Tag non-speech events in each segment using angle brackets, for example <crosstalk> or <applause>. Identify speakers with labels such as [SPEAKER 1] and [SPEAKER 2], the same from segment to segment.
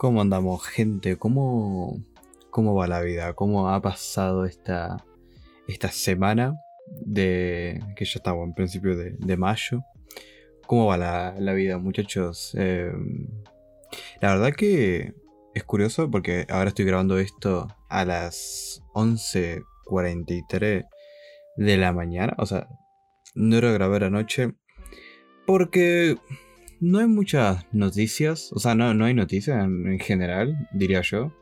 [SPEAKER 1] ¿Cómo andamos, gente? ¿Cómo, cómo va la vida? ¿Cómo ha pasado esta, esta semana de que ya estamos en principio de, mayo? ¿Cómo va la, vida, muchachos? Em, la verdad que es curioso porque ahora estoy grabando esto a las 11.43 de la mañana. O sea, no era grabar anoche porque no hay muchas noticias, o sea, no, no hay noticias en, general, diría yo.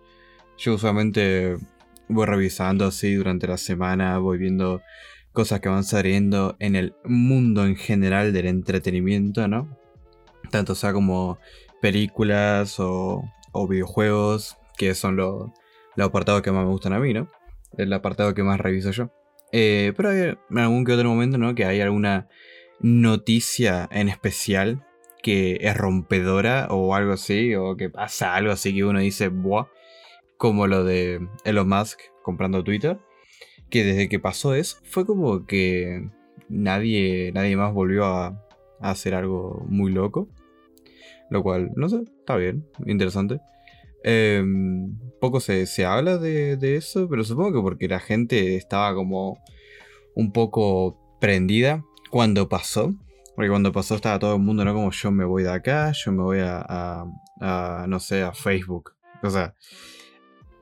[SPEAKER 1] Yo usualmente voy revisando así durante la semana, voy viendo cosas que van saliendo en el mundo en general del entretenimiento, ¿no? Tanto sea como películas o, videojuegos, que son los apartados que más me gustan a mí, ¿no? El apartado que más reviso yo. Eh, pero hay en algún que otro momento, ¿no? Que hay alguna noticia en especial que es rompedora o algo así, o que pasa algo así que uno dice, como lo de Elon Musk comprando Twitter, que desde que pasó eso fue como que nadie, nadie más volvió a, hacer algo muy loco, lo cual, no sé, está bien, interesante. Em, poco se, habla de, de, eso, pero supongo que porque la gente estaba como un poco prendida cuando pasó. Porque cuando pasó estaba todo el mundo, ¿no? Como yo me voy de acá, yo me voy a, a, no sé, a Facebook. O sea,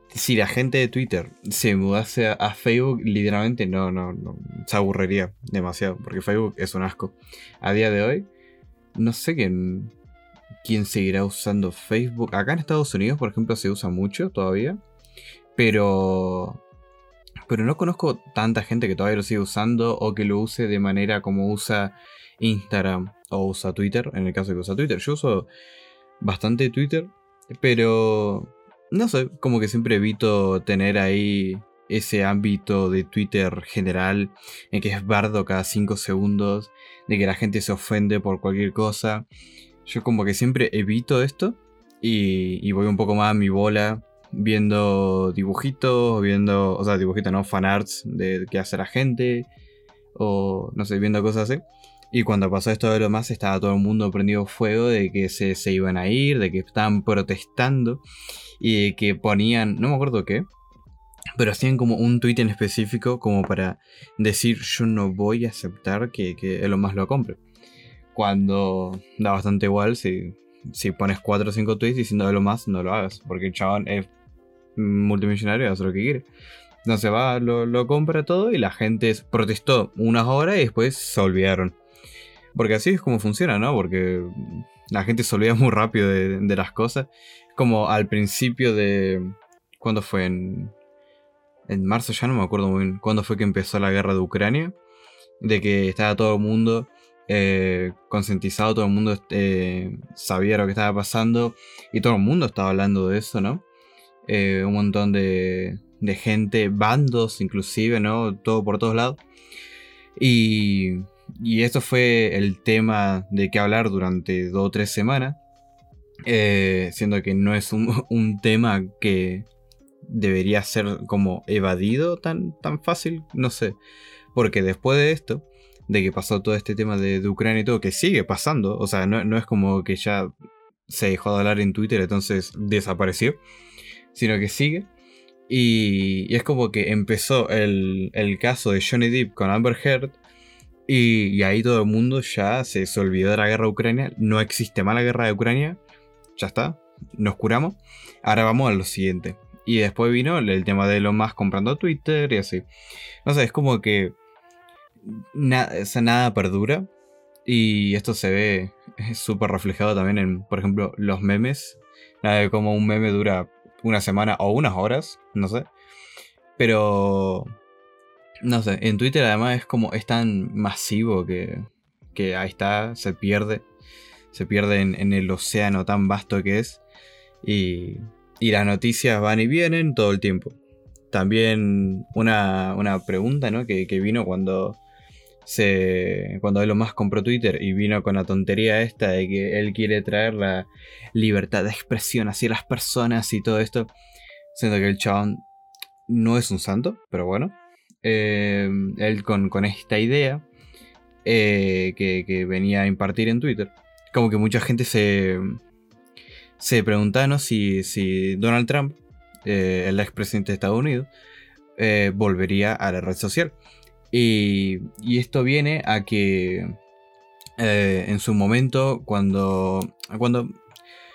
[SPEAKER 1] si la gente de Twitter se mudase a, Facebook, literalmente no, no, no, se aburriría demasiado, porque Facebook es un asco. A día de hoy, no sé quién, quién seguirá usando Facebook. Acá en Estados Unidos, por ejemplo, se usa mucho todavía, pero pero no conozco tanta gente que todavía lo sigue usando o que lo use de manera como usa Instagram o usa Twitter, en el caso de que usa Twitter. Yo uso bastante Twitter, pero no sé, como que siempre evito tener ahí ese ámbito de Twitter general en que es bardo cada 5 segundos, de que la gente se ofende por cualquier cosa. Yo como que siempre evito esto y, voy un poco más a mi bola viendo dibujitos, viendo, o sea, dibujitos no, fanarts de qué hace la gente, o no sé, viendo cosas así. Y cuando pasó esto de lo más, estaba todo el mundo prendido fuego de que se, se iban a ir, de que estaban protestando y que ponían, no me acuerdo qué, pero hacían como un tweet en específico como para decir yo no voy a aceptar que, que Elon Musk lo compre. Cuando da bastante igual si, si pones 4 o 5 tweets diciendo Elon Musk no lo hagas, porque el chabón es multimillonario y hace lo que quiere. Entonces va, lo, lo compra todo y la gente protestó unas horas y después se olvidaron. Porque así es como funciona, ¿no? Porque la gente se olvida muy rápido de, las cosas. Como al principio de... ¿Cuándo fue? En, en marzo ya no me acuerdo muy bien. ¿Cuándo fue que empezó la guerra de Ucrania? De que estaba todo el mundo eh, concientizado, todo el mundo eh, sabía lo que estaba pasando y todo el mundo estaba hablando de eso, ¿no? Eh, un montón de, de gente, bandos inclusive, ¿no? Todo por todos lados. Y y esto fue el tema de que hablar durante dos o tres semanas. Eh, siendo que no es <laughs> un, tema que debería ser como evadido tan, tan fácil, no sé. Porque después de esto, de que pasó todo este tema de, Ucrania y todo, que sigue pasando, o sea, no, es como que ya se dejó de hablar en Twitter, entonces desapareció, sino que sigue. Y, es como que empezó el, el, caso de Johnny Depp con Amber Heard, y, ahí todo el mundo ya se, olvidó de la guerra de Ucrania. No existe más la guerra de Ucrania. Ya está. Nos curamos. Ahora vamos a lo siguiente. Y después vino el, tema de lo más comprando Twitter y así. No sé, es como que nada perdura. Y esto se ve súper reflejado también en, por ejemplo, los memes. Nada de como un meme dura una semana o unas horas, no sé. Pero no sé, en Twitter además es como, es tan masivo que, que ahí está, se pierde. Se pierde en, el océano tan vasto que es. Y, y, las noticias van y vienen todo el tiempo. También una, una pregunta ¿no? que, que, vino cuando se cuando Elon Musk compró Twitter y vino con la tontería esta de que él quiere traer la libertad de expresión hacia las personas y todo esto. Siento que el chabón no es un santo, pero bueno, eh, él con, esta idea eh, que, venía a impartir en Twitter, como que mucha gente se, se si, si Donald Trump, eh, el expresidente de Estados Unidos, volvería a la red social. Y, y esto viene a que en su momento, cuando, cuando,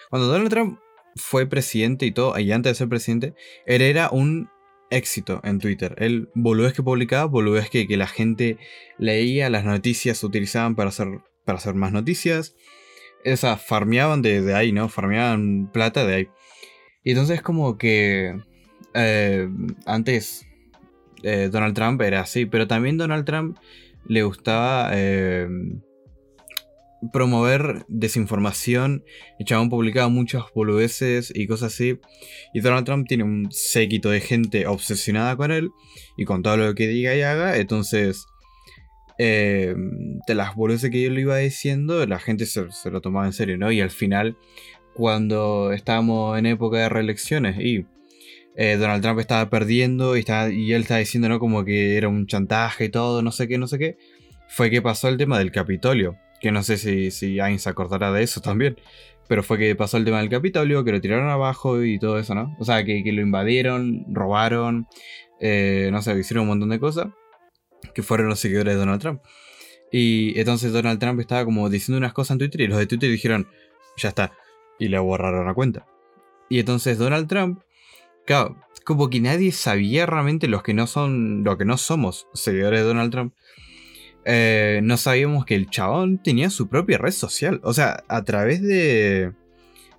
[SPEAKER 1] cuando Donald Trump fue presidente y todo, y antes de ser presidente, él era un éxito en Twitter. Él, boludez que publicaba, boludez que, que la gente leía, las noticias se utilizaban para hacer, para hacer más noticias. Sea, farmeaban de, ahí, ¿no? Farmeaban plata de ahí. Y entonces como que eh, antes eh, Donald Trump era así, pero también Donald Trump le gustaba... Eh, promover desinformación. El chabón publicaba muchas boludeces y cosas así. Y Donald Trump tiene un séquito de gente obsesionada con él y con todo lo que diga y haga. Entonces, eh, de las boludeces que yo le iba diciendo, la gente se, lo tomaba en serio, ¿no? Y al final, cuando estábamos en época de reelecciones y eh, Donald Trump estaba perdiendo y, estaba, y él estaba diciendo, ¿no? Como que era un chantaje y todo, no sé qué, no sé qué. Fue que pasó el tema del Capitolio que no sé si, si se acordará de eso también. Pero fue que pasó el tema del Capitolio, que lo tiraron abajo y todo eso, ¿no? O sea, que, lo invadieron, robaron, eh, no sé, hicieron un montón de cosas. Que fueron los seguidores de Donald Trump. Y entonces Donald Trump estaba como diciendo unas cosas en Twitter y los de Twitter dijeron, ya está. Y le borraron la cuenta. Y entonces Donald Trump, claro, como que nadie sabía realmente los que no son, lo que no somos seguidores de Donald Trump eh, no sabíamos que el chabón tenía su propia red social. O sea, a través de,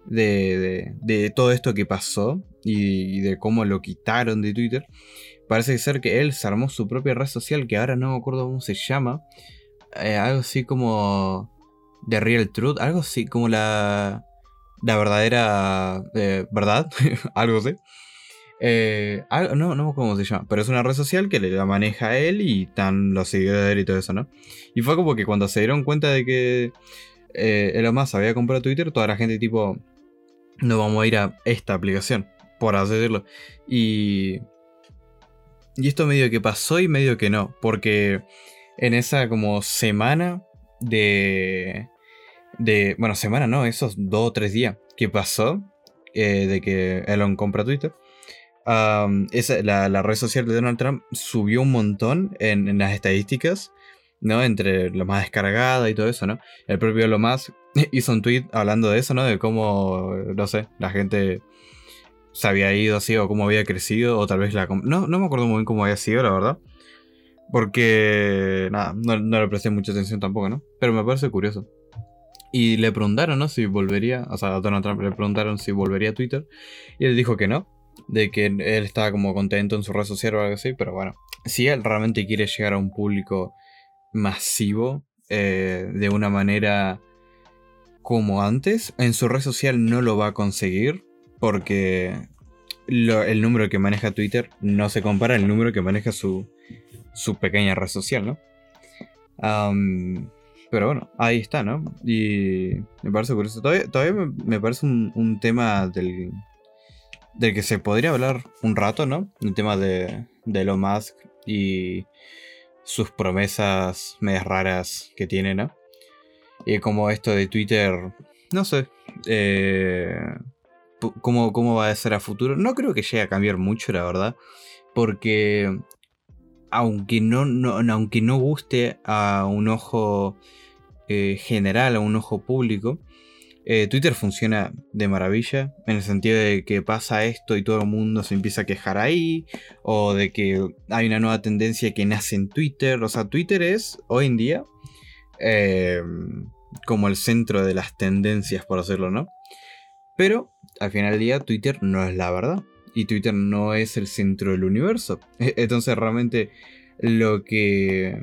[SPEAKER 1] de, todo esto que pasó y, de cómo lo quitaron de Twitter, parece ser que él se armó su propia red social que ahora no me acuerdo cómo se llama. Eh, algo así como The Real Truth, algo así como la, la verdadera eh, verdad, <laughs> algo así. Eh, no, no cómo se llama, pero es una red social que la maneja él y están los seguidores y todo eso, ¿no? Y fue como que cuando se dieron cuenta de que eh, Elon Musk había comprado Twitter, toda la gente tipo, no vamos a ir a esta aplicación, por así decirlo. Y, y esto medio que pasó y medio que no, porque en esa como semana de... de bueno, semana no, esos dos o tres días que pasó eh, de que Elon compra Twitter esa, la, red social de Donald Trump subió un montón en, las estadísticas, ¿no? Entre lo más descargada y todo eso, ¿no? El propio lo más <laughs> hizo un tweet hablando de eso, ¿no? De cómo, no sé, la gente se había ido así o cómo había crecido o tal vez la... No, no me acuerdo muy bien cómo había sido, la verdad. Porque, nada, no, no le presté mucha atención tampoco, ¿no? Pero me parece curioso. Y le preguntaron, ¿no? Si volvería, o sea, a Donald Trump le preguntaron si volvería a Twitter. Y él dijo que no, de que él estaba como contento en su red social o algo así, pero bueno, si él realmente quiere llegar a un público masivo eh, de una manera como antes, en su red social no lo va a conseguir porque el número que maneja Twitter no se compara al número que maneja su, su pequeña red social, ¿no? pero bueno, ahí está, ¿no? Y me parece curioso. Todavía, todavía me, parece un tema del, del que se podría hablar un rato, ¿no? El tema de, de Elon Musk y sus promesas medias raras que tiene, ¿no? Y como esto de Twitter, no sé, eh, ¿cómo, ¿cómo va a ser a futuro? No creo que llegue a cambiar mucho, la verdad, porque aunque no, no aunque no guste a un ojo eh, general, a un ojo público, eh, Twitter funciona de maravilla, en el sentido de que pasa esto y todo el mundo se empieza a quejar ahí, o de que hay una nueva tendencia que nace en Twitter. O sea, Twitter es hoy en día em, como el centro de las tendencias, por decirlo, ¿no? Pero al final del día, Twitter no es la verdad. Y Twitter no es el centro del universo. <laughs> Entonces, realmente lo que.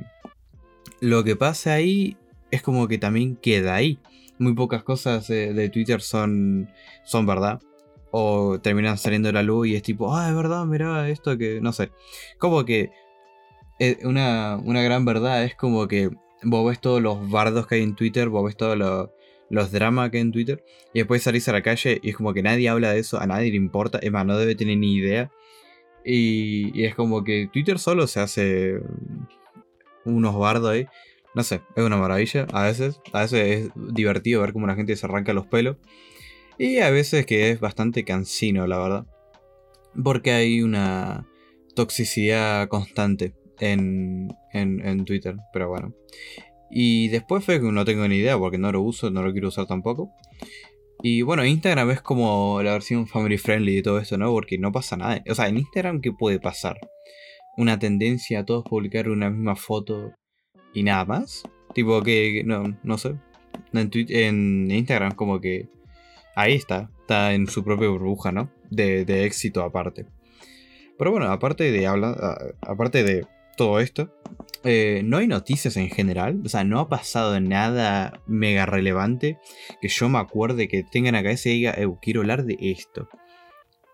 [SPEAKER 1] Lo que pasa ahí es como que también queda ahí muy pocas cosas de, Twitter son, son verdad. O terminan saliendo a la luz y es tipo, ah, es verdad, mira esto que, no sé. Como que eh, una, una gran verdad es como que vos ves todos los bardos que hay en Twitter, vos ves todos los dramas que hay en Twitter, y después salís a la calle y es como que nadie habla de eso, a nadie le importa, es más, no debe tener ni idea. Y, y es como que Twitter solo se hace unos bardos ahí. No sé, es una maravilla. A veces, a veces es divertido ver cómo la gente se arranca los pelos. Y a veces que es bastante cansino, la verdad. Porque hay una toxicidad constante en, en, Twitter, pero bueno. Y después que no tengo ni idea porque no lo uso, no lo quiero usar tampoco. Y bueno, Instagram es como la versión family friendly de todo esto, ¿no? Porque no pasa nada. O sea, en Instagram, ¿qué puede pasar? Una tendencia a todos publicar una misma foto y nada más. Tipo que, no, no sé. En, en Instagram como que ahí está, está en su propia burbuja, ¿no? De, de éxito aparte. Pero bueno, aparte de hablar, aparte de todo esto, eh, no hay noticias en general, o sea, no ha pasado nada mega relevante que yo me acuerde que tengan acá ese y diga, quiero hablar de esto.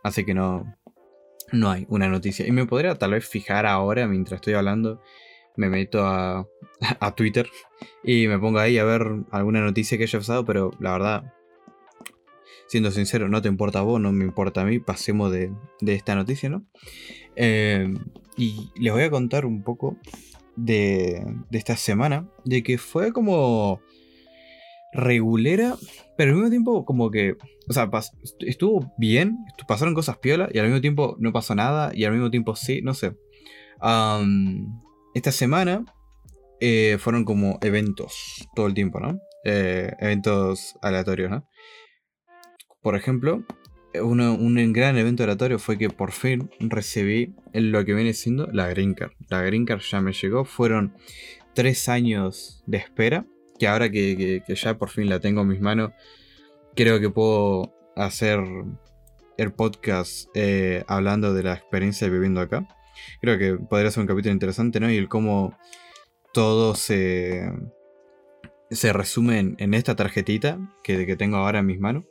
[SPEAKER 1] Así que no, no hay una noticia. Y me podría tal vez fijar ahora, mientras estoy hablando, me meto a, <laughs> a Twitter y me pongo ahí a ver alguna noticia que haya pasado, pero la verdad, siendo sincero, no te importa a vos, no me importa a mí, pasemos de, esta noticia, ¿no? Eh, y les voy a contar un poco de, de esta semana, de que fue como regulera, pero al mismo tiempo como que, o sea, estuvo bien, pasaron cosas piola y al mismo tiempo no pasó nada y al mismo tiempo sí, no sé. esta semana eh, fueron como eventos todo el tiempo, ¿no? Eh, eventos aleatorios, ¿no? Por ejemplo, un gran evento aleatorio fue que por fin recibí lo que viene siendo la Green Card. La Green Card ya me llegó, fueron tres años de espera, que ahora que, ya por fin la tengo en mis manos, creo que puedo hacer el podcast eh, hablando de la experiencia viviendo acá. Creo que podría ser un capítulo interesante, ¿no? Y el cómo todo se, se resume en, esta tarjetita que, tengo ahora en mis manos.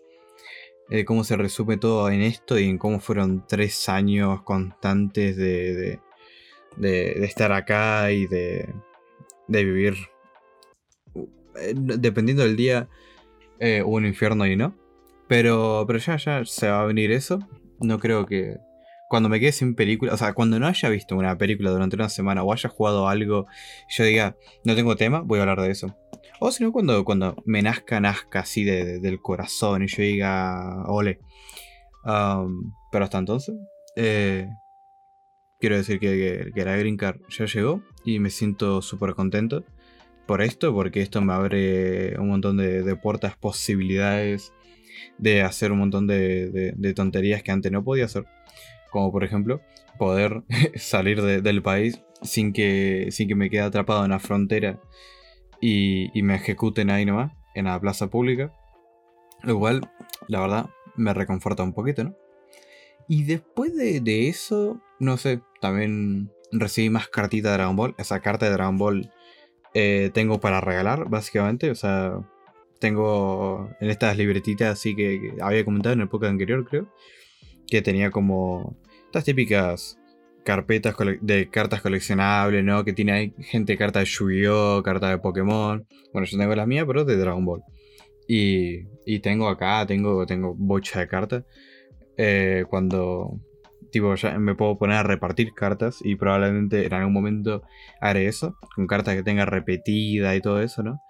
[SPEAKER 1] Eh, cómo se resume todo en esto y en cómo fueron tres años constantes de, de, estar acá y de, de vivir. Eh, dependiendo del día, eh, un infierno y no. Pero, pero ya, ya se va a venir eso. No creo que. Cuando me quede sin película, o sea, cuando no haya visto una película durante una semana o haya jugado algo, yo diga, no tengo tema, voy a hablar de eso. O si no, cuando, cuando me nazca, nazca así del corazón y yo diga, ole. pero hasta entonces, eh, quiero decir que, la Green Card ya llegó y me siento súper contento por esto, porque esto me abre un montón de, puertas, posibilidades de hacer un montón de, tonterías que antes no podía hacer. Como por ejemplo, poder <laughs> salir del país sin que, sin que me quede atrapado en la frontera y, me ejecuten ahí nomás, en la plaza pública. Lo cual, la verdad, me reconforta un poquito, ¿no? Y después de, eso, no sé, también recibí más cartita de Dragon Ball. Esa carta de Dragon Ball eh, tengo para regalar, básicamente. O sea, tengo en estas libretitas así que, que había comentado en el podcast anterior, creo. Que tenía como estas típicas carpetas de cartas coleccionables, ¿no? Que tiene ahí gente cartas de Yu-Gi-Oh!, cartas de Pokémon. Bueno, yo tengo las mías, pero de Dragon Ball. Y, y tengo acá, tengo, tengo bocha de cartas. Eh, cuando, tipo, ya me puedo poner a repartir cartas y probablemente en algún momento haré eso, con cartas que tenga repetida y todo eso, ¿no?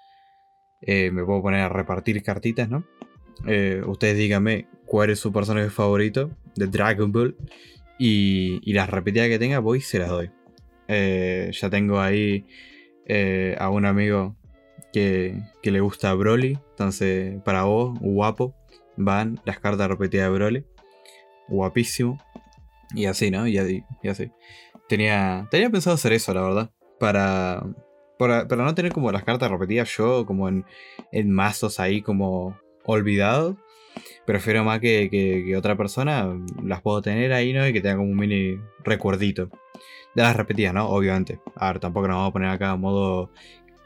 [SPEAKER 1] Eh, me puedo poner a repartir cartitas, ¿no? Eh, ustedes díganme cuál es su personaje favorito de Dragon Ball y, las repetidas que tenga, voy y se las doy. Eh, ya tengo ahí eh, a un amigo que, le gusta Broly. Entonces, para vos, guapo, van las cartas repetidas de Broly. Guapísimo. Y así, ¿no? Y, así. Tenía, tenía pensado hacer eso, la verdad. Para, para, no tener como las cartas repetidas yo, como en, en mazos ahí como olvidados prefiero más que, otra persona, las puedo tener ahí, ¿no? Y que tenga como un mini recuerdito. De las repetidas, ¿no? Obviamente. A ver, tampoco nos vamos a poner acá a modo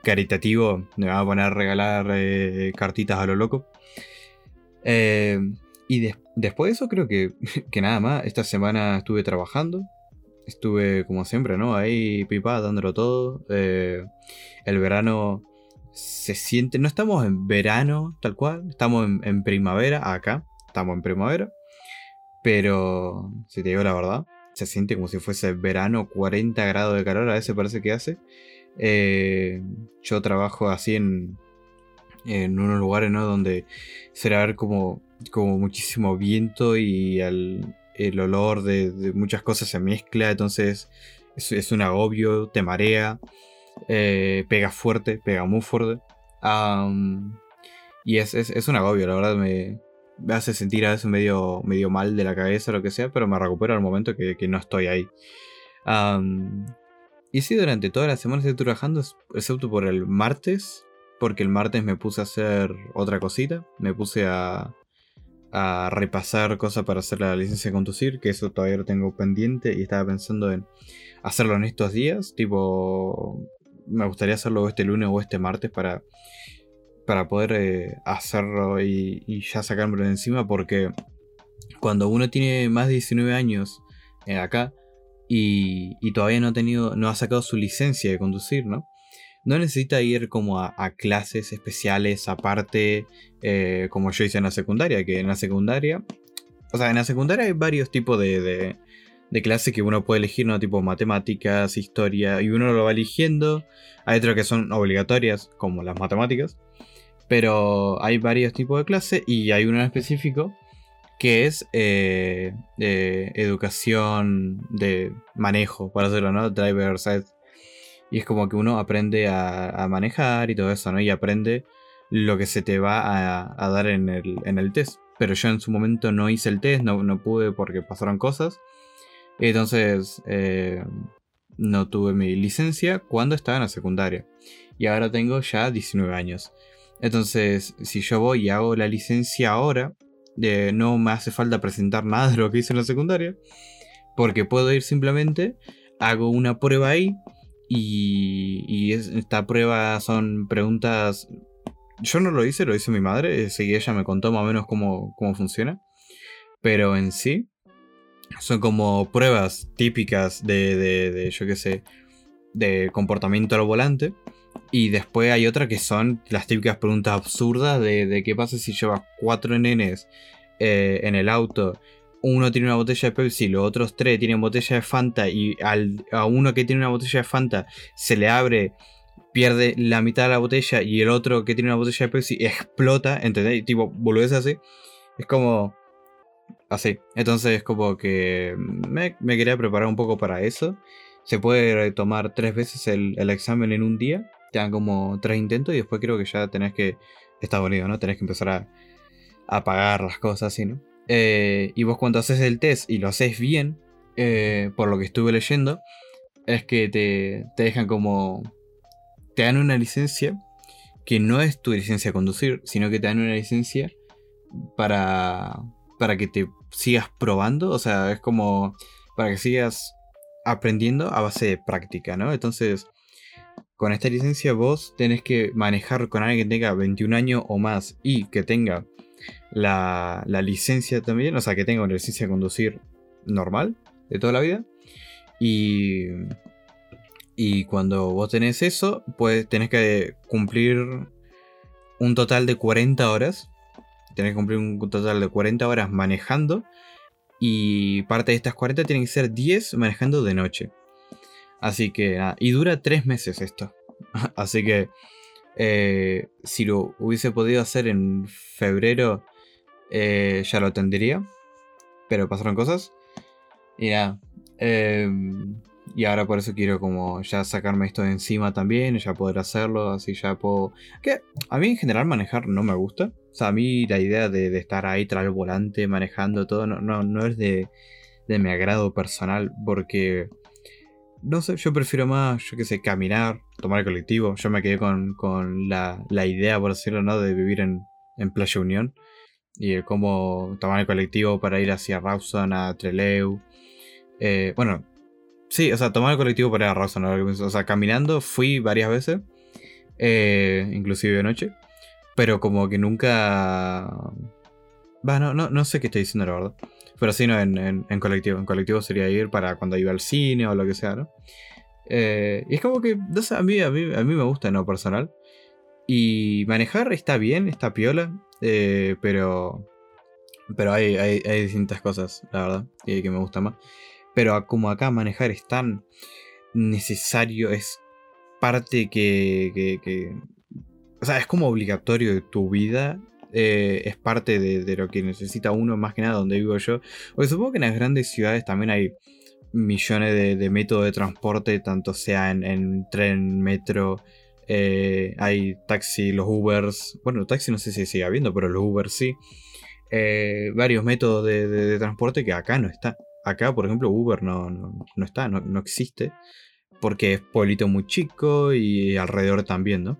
[SPEAKER 1] caritativo. Nos vamos a poner a regalar eh, cartitas a lo loco. Eh, y después de eso creo que, <laughs> que nada más. Esta semana estuve trabajando. Estuve como siempre, ¿no? Ahí pipa, dándolo todo. Eh, el verano se siente, no estamos en verano tal cual, estamos en, primavera acá, estamos en primavera, pero si te digo la verdad, se siente como si fuese verano, 40 grados de calor, a veces parece que hace. Eh, yo trabajo así en, en unos lugares, ¿no? Donde será ver como, como muchísimo viento y el, el olor de, muchas cosas se mezcla, entonces es, un agobio, te marea, eh, pega fuerte, pega muy fuerte. y es, es, un agobio, la verdad me, hace sentir a veces medio, medio mal de la cabeza o lo que sea, pero me recupero al momento que, no estoy ahí. y sí, durante toda la semana estoy trabajando, excepto por el martes, porque el martes me puse a hacer otra cosita, me puse a, a repasar cosas para hacer la licencia de conducir, que eso todavía lo tengo pendiente y estaba pensando en hacerlo en estos días, tipo, me gustaría hacerlo este lunes o este martes para, para poder eh, hacerlo y, ya sacármelo de encima, porque cuando uno tiene más de 19 años eh, acá y, y, todavía no ha tenido, no ha sacado su licencia de conducir, ¿no? no necesita ir como a, clases especiales aparte, eh, como yo hice en la secundaria, que en la secundaria, o sea, en la secundaria hay varios tipos de, clases que uno puede elegir, ¿no? Tipo matemáticas, historia, y uno lo va eligiendo. Hay otras que son obligatorias, como las matemáticas. Pero hay varios tipos de clases y hay uno en específico que es eh, educación de manejo, por decirlo, ¿no? Driver side y es como que uno aprende a, manejar y todo eso, ¿no? Y aprende lo que se te va a, dar en el, test. Pero yo en su momento no hice el test, no, no pude porque pasaron cosas. Entonces eh, no tuve mi licencia cuando estaba en la secundaria. Y ahora tengo ya 19 años. Entonces, si yo voy y hago la licencia ahora, eh, no me hace falta presentar nada de lo que hice en la secundaria. Porque puedo ir simplemente, hago una prueba ahí, y, esta prueba son preguntas. Yo no lo hice, lo hizo mi madre. Y ella me contó más o menos cómo, funciona. Pero en sí, son como pruebas típicas de, de, yo qué sé, de comportamiento al volante. Y después hay otra que son las típicas preguntas absurdas de, de qué pasa si llevas cuatro nenes eh, en el auto uno tiene una botella de Pepsi, los otros tres tienen botella de Fanta y al, a uno que tiene una botella de Fanta se le abre, pierde la mitad de la botella y el otro que tiene una botella de Pepsi explota, ¿entendés? Tipo, volvés así. Es como... Así. Entonces es como que me, quería preparar un poco para eso. Se puede tomar tres veces el, examen en un día. Te dan como tres intentos y después creo que ya tenés que... Está bonito, ¿no? Tenés que empezar a, pagar las cosas así, ¿no? Eh, y vos cuando haces el test y lo haces bien, eh, por lo que estuve leyendo, es que te, dejan como... Te dan una licencia que no es tu licencia a conducir, sino que te dan una licencia para, para que te sigas probando, o sea, es como para que sigas aprendiendo a base de práctica, ¿no? Entonces, con esta licencia vos tenés que manejar con alguien que tenga 21 años o más y que tenga la, licencia también, o sea, que tenga una licencia de conducir normal de toda la vida. Y, y cuando vos tenés eso, pues tenés que cumplir un total de 40 horas. Tenés que cumplir un total de 40 horas manejando. Y parte de estas 40 tienen que ser 10 manejando de noche. Así que Y dura 3 meses esto. <laughs> Así que eh, si lo hubiese podido hacer en febrero, eh, ya lo tendría. Pero pasaron cosas. Y nada. Em, y ahora por eso quiero como ya sacarme esto de encima también, ya poder hacerlo, así ya puedo... Que a mí en general manejar no me gusta. O sea, a mí la idea de, estar ahí tras el volante, manejando todo, no, no, no es de, de mi agrado personal, porque no sé, yo prefiero más, yo qué sé, caminar, tomar el colectivo. Yo me quedé con, la, idea, por decirlo, ¿no? De vivir en, Playa Unión. Y cómo tomar el colectivo para ir hacia Rawson, a Treleu. Eh, bueno, sí, o sea, tomar el colectivo para a Rawson. O sea, caminando fui varias veces. Eh, inclusive de noche. Pero como que nunca... Bueno, no, no sé qué estoy diciendo, la verdad. Pero sí, no, en, colectivo. En colectivo sería ir para cuando iba al cine o lo que sea, ¿no? Eh, y es como que, a, mí, a, mí, me gusta, ¿no? Personal. Y manejar está bien, está piola, eh, pero pero hay, hay, distintas cosas, la verdad, que, me gusta más. Pero como acá manejar es tan necesario, es parte que, O sea, es como obligatorio de tu vida. eh, es parte de, lo que necesita uno, más que nada donde vivo yo. Porque supongo que en las grandes ciudades también hay millones de, métodos de transporte, tanto sea en, en tren, metro, eh, hay taxi, los Ubers. Bueno, taxi no sé si sigue habiendo, pero los Ubers sí. Eh, varios métodos de- de transporte que acá no está. Acá, por ejemplo, Uber no, no, no está, no, no existe. Porque es pueblito muy chico y alrededor también, ¿no?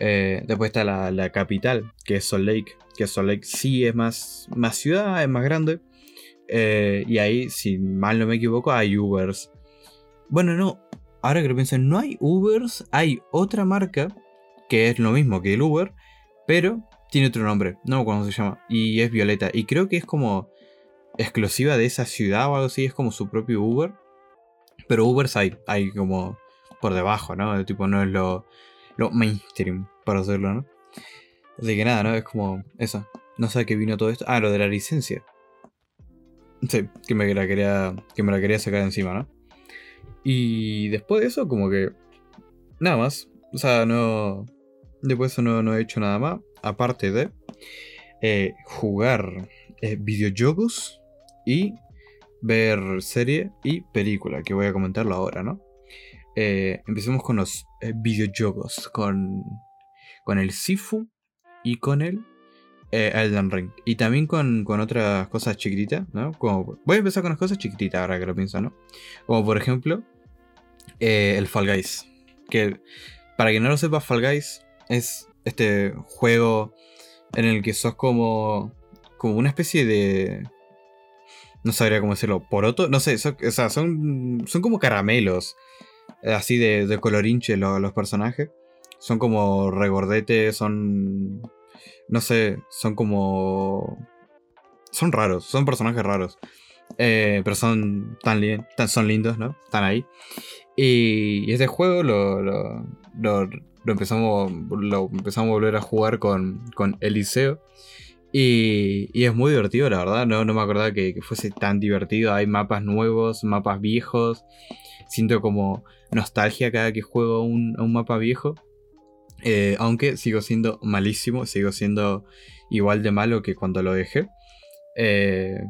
[SPEAKER 1] Eh, después está la, la capital, que es Salt Lake. Que Salt Lake sí es más, más ciudad, es más grande. Eh, y ahí, si mal no me equivoco, hay Ubers. Bueno, no. Ahora que lo pienso, no hay Ubers, hay otra marca que es lo mismo que el Uber, pero tiene otro nombre. No me cómo se llama. Y es Violeta. Y creo que es como exclusiva de esa ciudad o algo así. Es como su propio Uber. Pero Ubers hay, hay como por debajo, ¿no? Tipo, no es lo, lo mainstream, para hacerlo, ¿no? Así que nada, ¿no? Es como eso. No sé a qué vino todo esto. Ah, lo de la licencia. Sí, que me la quería, que me la quería sacar encima, ¿no? Y después de eso, como que. Nada más. O sea, no. Después de eso no, no he hecho nada más. Aparte de. eh, jugar eh, videojuegos y ver serie y película, que voy a comentarlo ahora, ¿no? Eh, empecemos con los eh, videojuegos, con, con el Sifu y con el eh, Elden Ring. Y también con, con otras cosas chiquititas, ¿no? Como, voy a empezar con las cosas chiquititas ahora que lo pienso, ¿no? Como por ejemplo, el Fall Guys. Que para quien no lo sepa, Fall Guys es este juego en el que sos como, como una especie de... No sabría cómo decirlo, poroto. No sé, son, o sea, son, son como caramelos. eh, Así de, de colorinche lo- los personajes. Son como regordetes, son... No sé, son como... Son raros, son personajes raros. Eh, pero son tan, li- tan- son lindos, ¿no? Están ahí. Y, y este juego lo, lo, lo- lo empezamos, lo empezamos a volver a jugar con, con Eliseo. Y, y es muy divertido, la verdad. No, no me acordaba que, fuese tan divertido. Hay mapas nuevos, mapas viejos. Siento como nostalgia cada que juego un, un mapa viejo. Eh, aunque sigo siendo malísimo, sigo siendo igual de malo que cuando lo dejé. Eh,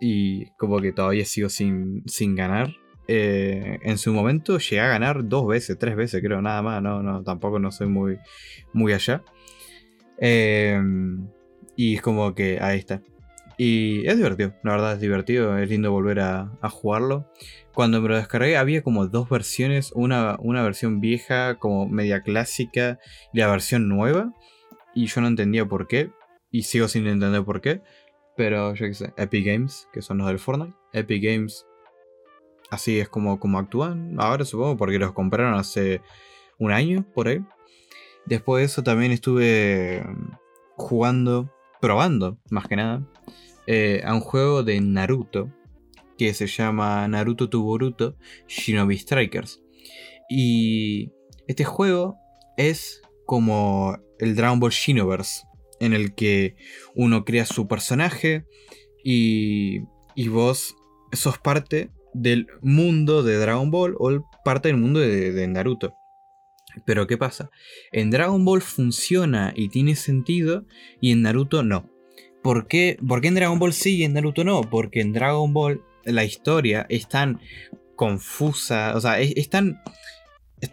[SPEAKER 1] y como que todavía sigo sin, sin ganar. Eh, en su momento llegué a ganar dos veces, tres veces, creo, nada más. No, no, tampoco no soy muy, muy allá. Eh, y es como que ahí está. Y es divertido, la verdad es divertido, es lindo volver a, a jugarlo. Cuando me lo descargué había como dos versiones, una, una versión vieja como media clásica y la versión nueva. Y yo no entendía por qué, y sigo sin entender por qué. Pero yo qué sé, Epic Games, que son los del Fortnite. Epic Games, así es como, como actúan ahora supongo, porque los compraron hace un año por ahí. Después de eso también estuve mm, jugando, probando más que nada, eh, a un juego de Naruto que se llama Naruto to Boruto Shinobi Strikers. Y este juego es como el Dragon Ball Xenoverse, en el que uno crea su personaje y, y vos sos parte del mundo de Dragon Ball o parte del mundo de, de Naruto. Pero ¿qué pasa? En Dragon Ball funciona y tiene sentido y en Naruto no. ¿Por qué, ¿Por qué en Dragon Ball sí y en Naruto no? Porque en Dragon Ball la historia es tan confusa, o sea, es, es tan...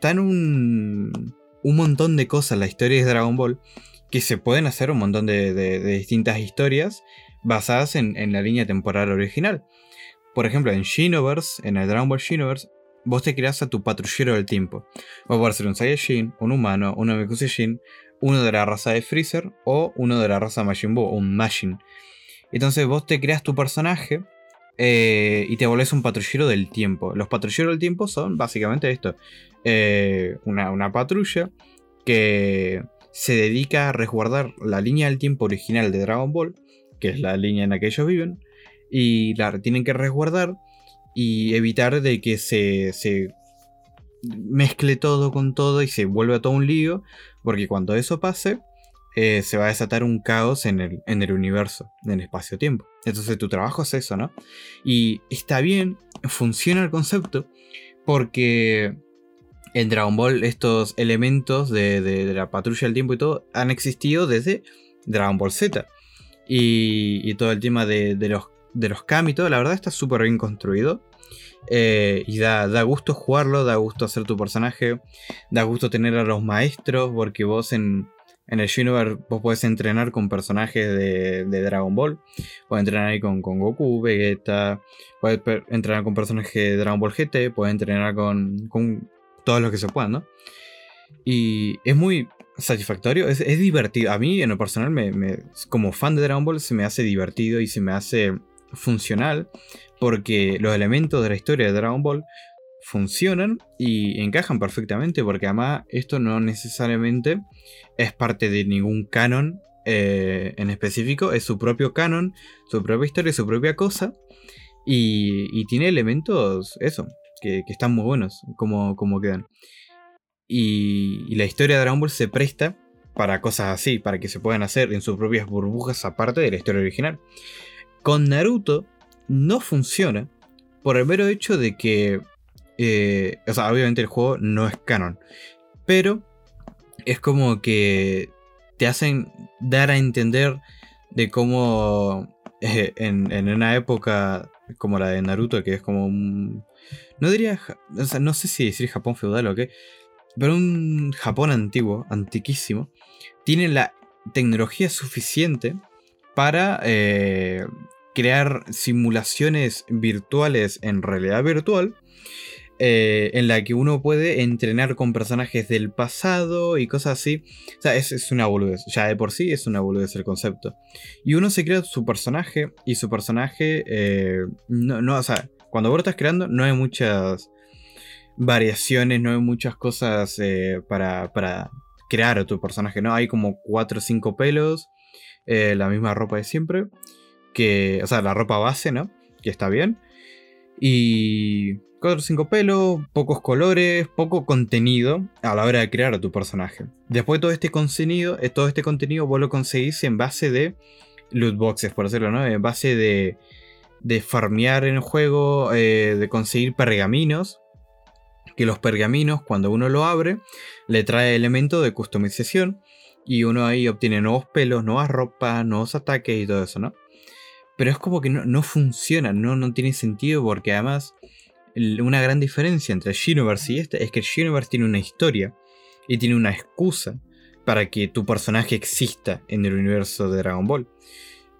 [SPEAKER 1] Un, un montón de cosas la historia de Dragon Ball que se pueden hacer un montón de, distintas historias basadas en, en la línea temporal original. Por ejemplo, en Xenoverse, en el Dragon Ball Xenoverse, vos te creas a tu patrullero del tiempo. Va a poder ser un Saiyajin, un humano, un Namekusei uno de la raza de Freezer o uno de la raza Majin Buu, un Majin. Entonces vos te creas tu personaje eh, y te volvés un patrullero del tiempo. Los patrulleros del tiempo son básicamente esto: eh, una, una patrulla que se dedica a resguardar la línea del tiempo original de Dragon Ball, que es la línea en la que ellos viven, y la tienen que resguardar y evitar de que se, se mezcle todo con todo y se vuelva todo un lío, porque cuando eso pase, eh, se va a desatar un caos en el, en el universo, en el espacio-tiempo. Entonces tu trabajo es eso, ¿no? Y está bien, funciona el concepto, porque en Dragon Ball estos elementos de, la patrulla del tiempo y todo han existido desde Dragon Ball Z. Y, todo el tema de, los, de los Kami y todo, la verdad está súper bien construido. Eh, y da, da, gusto jugarlo, da gusto hacer tu personaje, da gusto tener a los maestros, porque vos en, en el Universe vos podés entrenar con personajes de, Dragon Ball. Puedes entrenar ahí con, Goku, Vegeta. Puedes entrenar con personajes de Dragon Ball GT. Puedes entrenar con, con todos los que se puedan, ¿no? Y es muy satisfactorio, es, divertido. A mí, en lo personal, me, como fan de Dragon Ball, se me hace divertido y se me hace funcional. Porque los elementos de la historia de Dragon Ball funcionan y encajan perfectamente porque además esto no necesariamente es parte de ningún canon eh, en específico, es su propio canon, su propia historia, su propia cosa y, tiene elementos, eso, que, están muy buenos como, como quedan. Y, la historia de Dragon Ball se presta para cosas así, para que se puedan hacer en sus propias burbujas aparte de la historia original. Con Naruto no funciona por el mero hecho de que eh, o sea, obviamente el juego no es canon. Pero es como que te hacen dar a entender de cómo eh, en, una época como la de Naruto, que es como un... No diría... O sea, no sé si decir Japón feudal o qué. Pero un Japón antiguo, antiquísimo, tiene la tecnología suficiente para eh, crear simulaciones virtuales en realidad virtual eh, en la que uno puede entrenar con personajes del pasado y cosas así. O sea, es, una boludez. Ya de por sí es una boludez el concepto. Y uno se crea su personaje y su personaje... Eh, no, no, o sea, cuando vos lo estás creando no hay muchas variaciones, no hay muchas cosas eh, para, para crear a tu personaje, ¿no? Hay como 4 o 5 pelos, la misma ropa de siempre, que, o sea, la ropa base, ¿no? Que está bien. Y 4 o 5 pelos, pocos colores, poco contenido a la hora de crear a tu personaje. Después todo este contenido, eh, todo este contenido vos lo conseguís en base de loot boxes, por decirlo, ¿no? En base de, de farmear en el juego, eh, de conseguir pergaminos. Que los pergaminos, cuando uno lo abre, le trae elementos de customización. Y uno ahí obtiene nuevos pelos, nuevas ropas, nuevos ataques y todo eso, ¿no? Pero es como que no, no funciona, no, no tiene sentido porque además una gran diferencia entre Xenoverse y este es que Xenoverse tiene una historia y tiene una excusa para que tu personaje exista en el universo de Dragon Ball.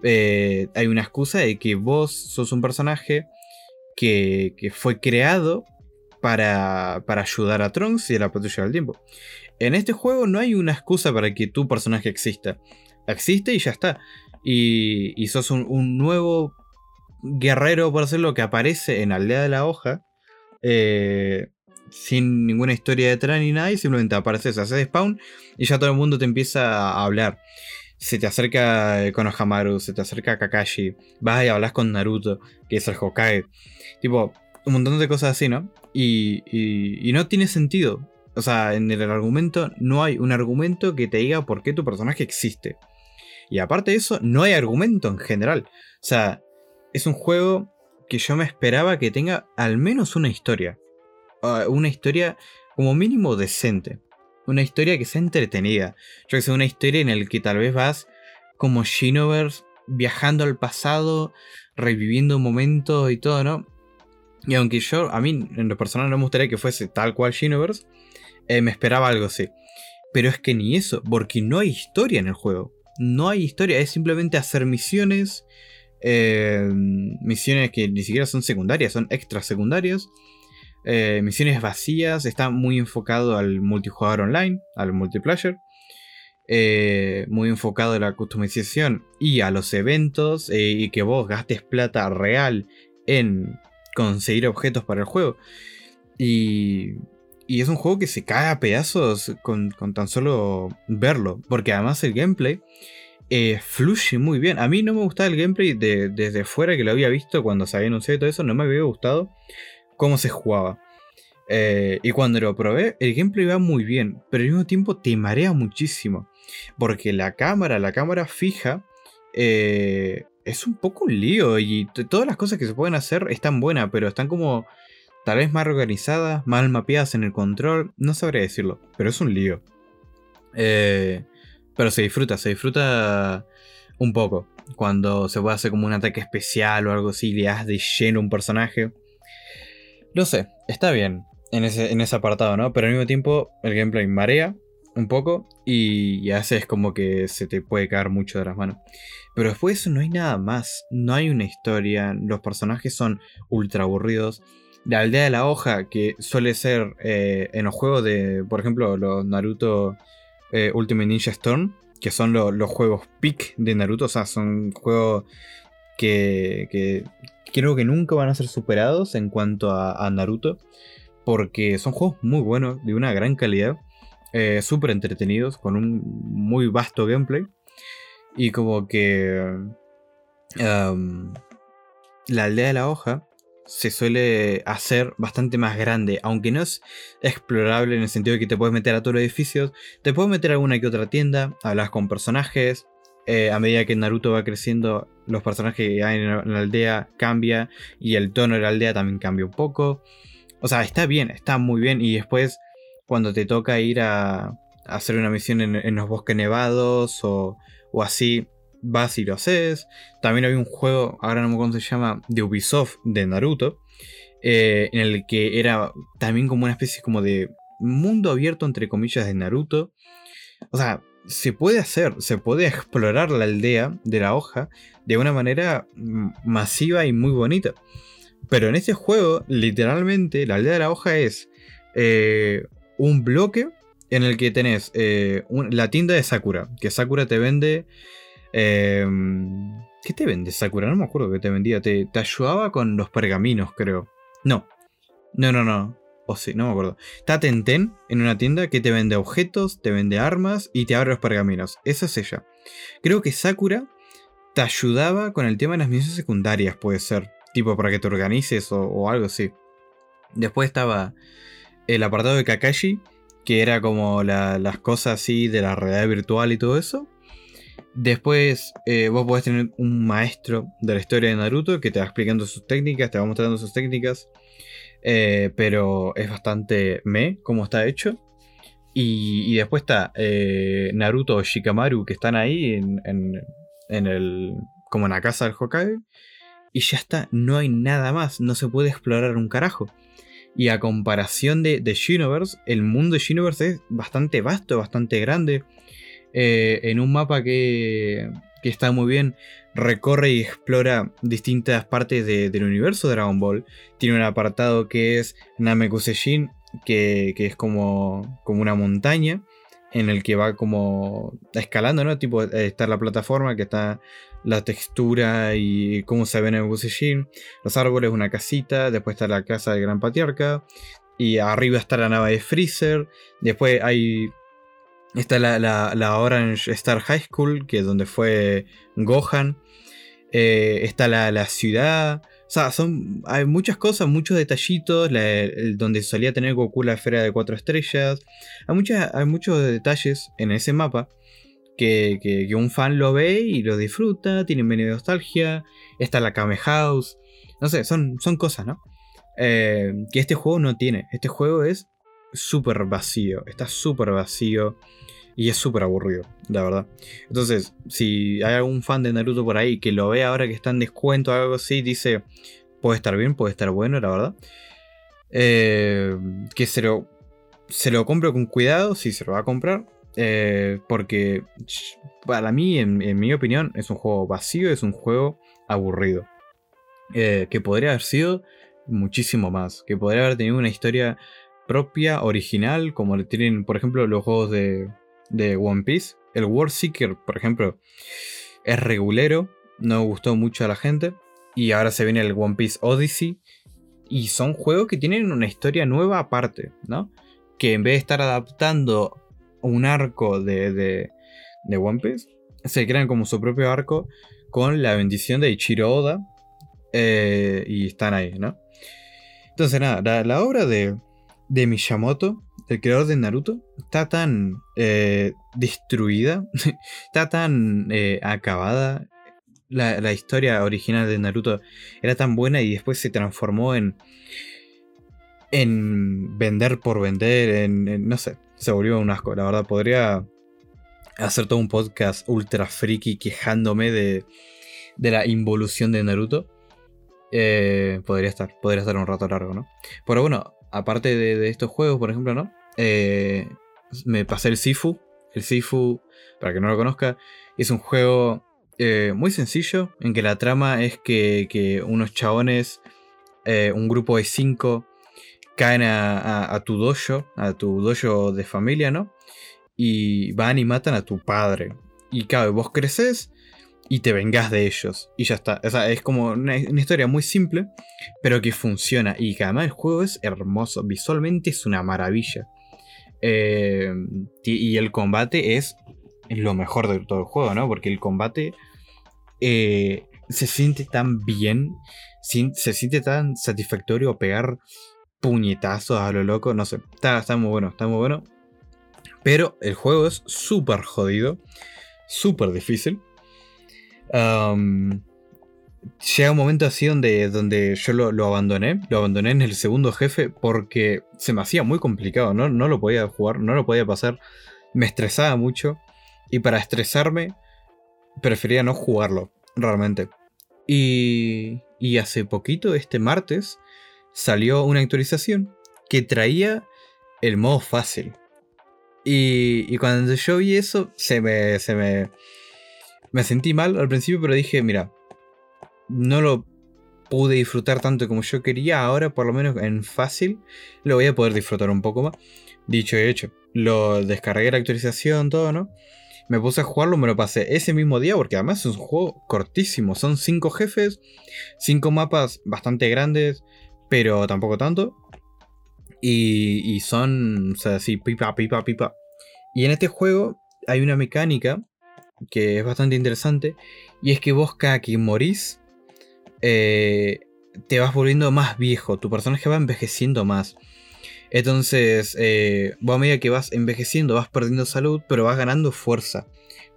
[SPEAKER 1] Eh, hay una excusa de que vos sos un personaje que, fue creado para, para, ayudar a Trunks y a la patrulla del tiempo. En este juego no hay una excusa para que tu personaje exista. Existe y ya está. Y, sos un, nuevo guerrero, por hacerlo, que aparece en Aldea de la Hoja eh, sin ninguna historia detrás ni nada, y simplemente apareces, haces spawn y ya todo el mundo te empieza a hablar. Se te acerca Konohamaru, se te acerca Kakashi, vas y hablas con Naruto, que es el Hokage. Tipo, un montón de cosas así, ¿no? Y, y, no tiene sentido. O sea, en el argumento no hay un argumento que te diga por qué tu personaje existe. Y aparte de eso, no hay argumento en general. O sea, es un juego que yo me esperaba que tenga al menos una historia. Ah, una historia como mínimo decente. Una historia que sea entretenida. Yo que sé, una historia en la que tal vez vas como Shinoverse viajando al pasado, reviviendo un momento y todo, ¿no? Y aunque yo, a mí en lo personal no me gustaría que fuese tal cual Shinoverse, eh, me esperaba algo así. Pero es que ni eso, porque no hay historia en el juego. No hay historia, es simplemente hacer misiones, eh, misiones que ni siquiera son secundarias, son extra secundarias. Eh, misiones vacías, está muy enfocado al multijugador online, al multiplayer. Eh, muy enfocado a la customización y a los eventos y que vos gastes plata real en conseguir objetos para el juego. Y, y es un juego que se cae a pedazos con, con tan solo verlo, porque además el gameplay eh, fluye muy bien. A mí no me gustaba el gameplay desde fuera que lo había visto cuando se había anunciado todo eso. No me había gustado cómo se jugaba. Eh, y cuando lo probé, el gameplay va muy bien, pero al mismo tiempo te marea muchísimo. Porque la cámara, la cámara fija, eh, es un poco un lío. Y todas las cosas que se pueden hacer están buenas, pero están como Tal vez más organizadas, mal mapeadas en el control, no sabría decirlo, pero es un lío. Eh, pero se disfruta, se disfruta un poco. Cuando se puede hacer como un ataque especial o algo así, le das de lleno un personaje. No sé, está bien en ese, en ese apartado, ¿no? Pero al mismo tiempo el gameplay marea un poco y, veces como que se te puede caer mucho de las manos. Pero después de eso no hay nada más, no hay una historia, los personajes son ultra aburridos. La aldea de la hoja, que suele ser eh, en los juegos de, por ejemplo, los Naruto eh, Ultimate Ninja Storm, que son los juegos peak de Naruto, o sea, son juegos que, creo que nunca van a ser superados en cuanto a, Naruto, porque son juegos muy buenos, de una gran calidad, eh, súper entretenidos, con un muy vasto gameplay, y como que la aldea de la hoja se suele hacer bastante más grande, aunque no es explorable en el sentido de que te puedes meter a todos los edificios, te puedes meter a alguna que otra tienda, hablas con personajes, eh, a medida que Naruto va creciendo, los personajes que hay en la aldea cambia y el tono de la aldea también cambia un poco. O sea, está bien, está muy bien y después cuando te toca ir a, hacer una misión en, los bosques nevados o, o así, vas y lo haces. También había un juego, ahora no me acuerdo cómo se llama, de Ubisoft de Naruto, eh, en el que era también como una especie como de mundo abierto entre comillas de Naruto. O sea, se puede hacer, se puede explorar la aldea de la hoja de una manera masiva y muy bonita. Pero en este juego, literalmente, la aldea de la hoja es eh, un bloque en el que tenés eh, la tienda de Sakura, que Sakura te vende Em, ¿Qué te vende Sakura? No me acuerdo qué te vendía. Te, ayudaba con los pergaminos, creo. No. No, no, no. O sí, no me acuerdo. Está Tenten en una tienda que te vende objetos, te vende armas y te abre los pergaminos. Esa es ella. Creo que Sakura te ayudaba con el tema de las misiones secundarias, puede ser. Tipo para que te organices o, algo así. Después estaba el apartado de Kakashi, que era como las cosas así de la realidad virtual y todo eso. Después eh, vos podés tener un maestro de la historia de Naruto que te va explicando sus técnicas, te va mostrando sus técnicas. Eh, pero es bastante me como está hecho. Y, después está eh, Naruto o Shikamaru que están ahí en, en, el. como en la casa del Hokage. Y ya está, no hay nada más, no se puede explorar un carajo. Y a comparación de, de Universe, el mundo de Universe es bastante vasto, bastante grande. Eh, en un mapa que, está muy bien, recorre y explora distintas partes del universo de Dragon Ball. Tiene un apartado que es Namekusei que, que es como, como una montaña en el que va como escalando, ¿no? Tipo, eh, está la plataforma, que está la textura y cómo se ve Namekusei Los árboles, una casita, después está la casa del Gran Patriarca, y arriba está la nave de Freezer, después hay Está la, la, Orange Star High School, que es donde fue Gohan. Eh, está la, ciudad. O sea, son, hay muchas cosas, muchos detallitos. donde solía tener Goku la esfera de cuatro estrellas. Hay, muchas, hay muchos detalles en ese mapa que, que, un fan lo ve y lo disfruta. Tiene medio nostalgia. Está la Kame House. No sé, son, son cosas, ¿no? Eh, que este juego no tiene. Este juego es súper vacío. Está súper vacío. Y es súper aburrido, la verdad. Entonces, si hay algún fan de Naruto por ahí que lo ve ahora que está en descuento o algo así, dice, puede estar bien, puede estar bueno, la verdad. Eh, que se lo, se lo compro con cuidado, si se lo va a comprar. Eh, porque para mí, en, mi opinión, es un juego vacío, es un juego aburrido. Eh, que podría haber sido muchísimo más. Que podría haber tenido una historia propia, original, como tienen, por ejemplo, los juegos de, de One Piece. El World Seeker, por ejemplo, es regulero, no gustó mucho a la gente. Y ahora se viene el One Piece Odyssey. Y son juegos que tienen una historia nueva aparte, ¿no? Que en vez de estar adaptando un arco de, de, One Piece, se crean como su propio arco con la bendición de Ichiro Oda. Eh, y están ahí, ¿no? Entonces, nada, la, obra de, de Miyamoto el creador de Naruto, está tan eh, destruida, <laughs> está tan eh, acabada. La, historia original de Naruto era tan buena y después se transformó en, en vender por vender, en, no sé, se volvió un asco. La verdad, podría hacer todo un podcast ultra friki quejándome de, de la involución de Naruto. Eh, podría estar, podría estar un rato largo, ¿no? Pero bueno, aparte de, estos juegos, por ejemplo, ¿no? Eh, me pasé el Sifu. El Sifu, para que no lo conozca, es un juego eh, muy sencillo en que la trama es que, unos chabones, un grupo de cinco, caen a, tu dojo, a tu dojo de familia, ¿no? Y van y matan a tu padre. Y claro, vos creces y te vengas de ellos. Y ya está. O sea, es como una, historia muy simple, pero que funciona. Y que además el juego es hermoso. Visualmente es una maravilla. Eh, y el combate es lo mejor de todo el juego, ¿no? Porque el combate eh, se siente tan bien. Se siente tan satisfactorio pegar puñetazos a lo loco. No sé, está, muy bueno, está muy bueno. Pero el juego es súper jodido, súper difícil. Llega un momento así donde, donde yo lo, abandoné. Lo abandoné en el segundo jefe porque se me hacía muy complicado. No, no lo podía jugar, no lo podía pasar. Me estresaba mucho. Y para estresarme, prefería no jugarlo, realmente. Y, y hace poquito, este martes, salió una actualización que traía el modo fácil. Y, cuando yo vi eso, se me, se me, me sentí mal al principio, pero dije, mira, no lo pude disfrutar tanto como yo quería, ahora por lo menos en fácil lo voy a poder disfrutar un poco más. Dicho y hecho, lo descargué la actualización, todo, ¿no? Me puse a jugarlo, me lo pasé ese mismo día, porque además es un juego cortísimo. Son 5 jefes, 5 mapas bastante grandes, pero tampoco tanto. Y, son, o sea, así, pipa, pipa, pipa. Y en este juego hay una mecánica que es bastante interesante. Y es que vos cada que morís, eh, te vas volviendo más viejo. Tu personaje va envejeciendo más. Entonces, eh, a medida que vas envejeciendo, vas perdiendo salud, pero vas ganando fuerza,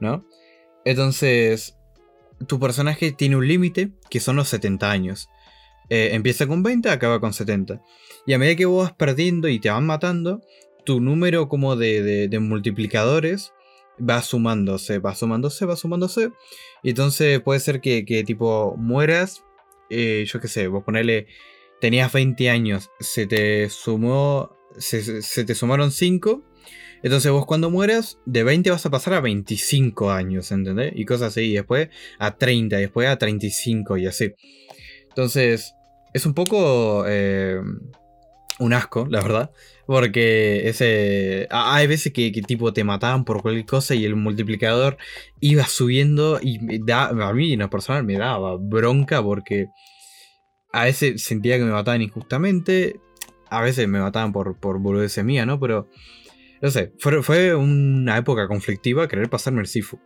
[SPEAKER 1] ¿no? Entonces, tu personaje tiene un límite que son los 70 años. Eh, empieza con 20, acaba con 70. Y a medida que vos vas perdiendo y te van matando, tu número como de, multiplicadores va sumándose, va sumándose, va sumándose. Y entonces puede ser que, tipo mueras, eh, yo qué sé, vos ponerle, tenías 20 años, se te sumó, se, se te sumaron 5. Entonces vos cuando mueras, de 20 vas a pasar a 25 años, ¿entendés? Y cosas así, y después a 30, y después a 35 y así. Entonces, es un poco eh, un asco, la verdad. Porque ese. Hay veces que, tipo te mataban por cualquier cosa y el multiplicador iba subiendo y da, a mí en lo personal me daba bronca porque a veces sentía que me mataban injustamente. A veces me mataban por, por boludez mía, ¿no? Pero. No sé, fue, fue una época conflictiva querer pasarme el Sifu.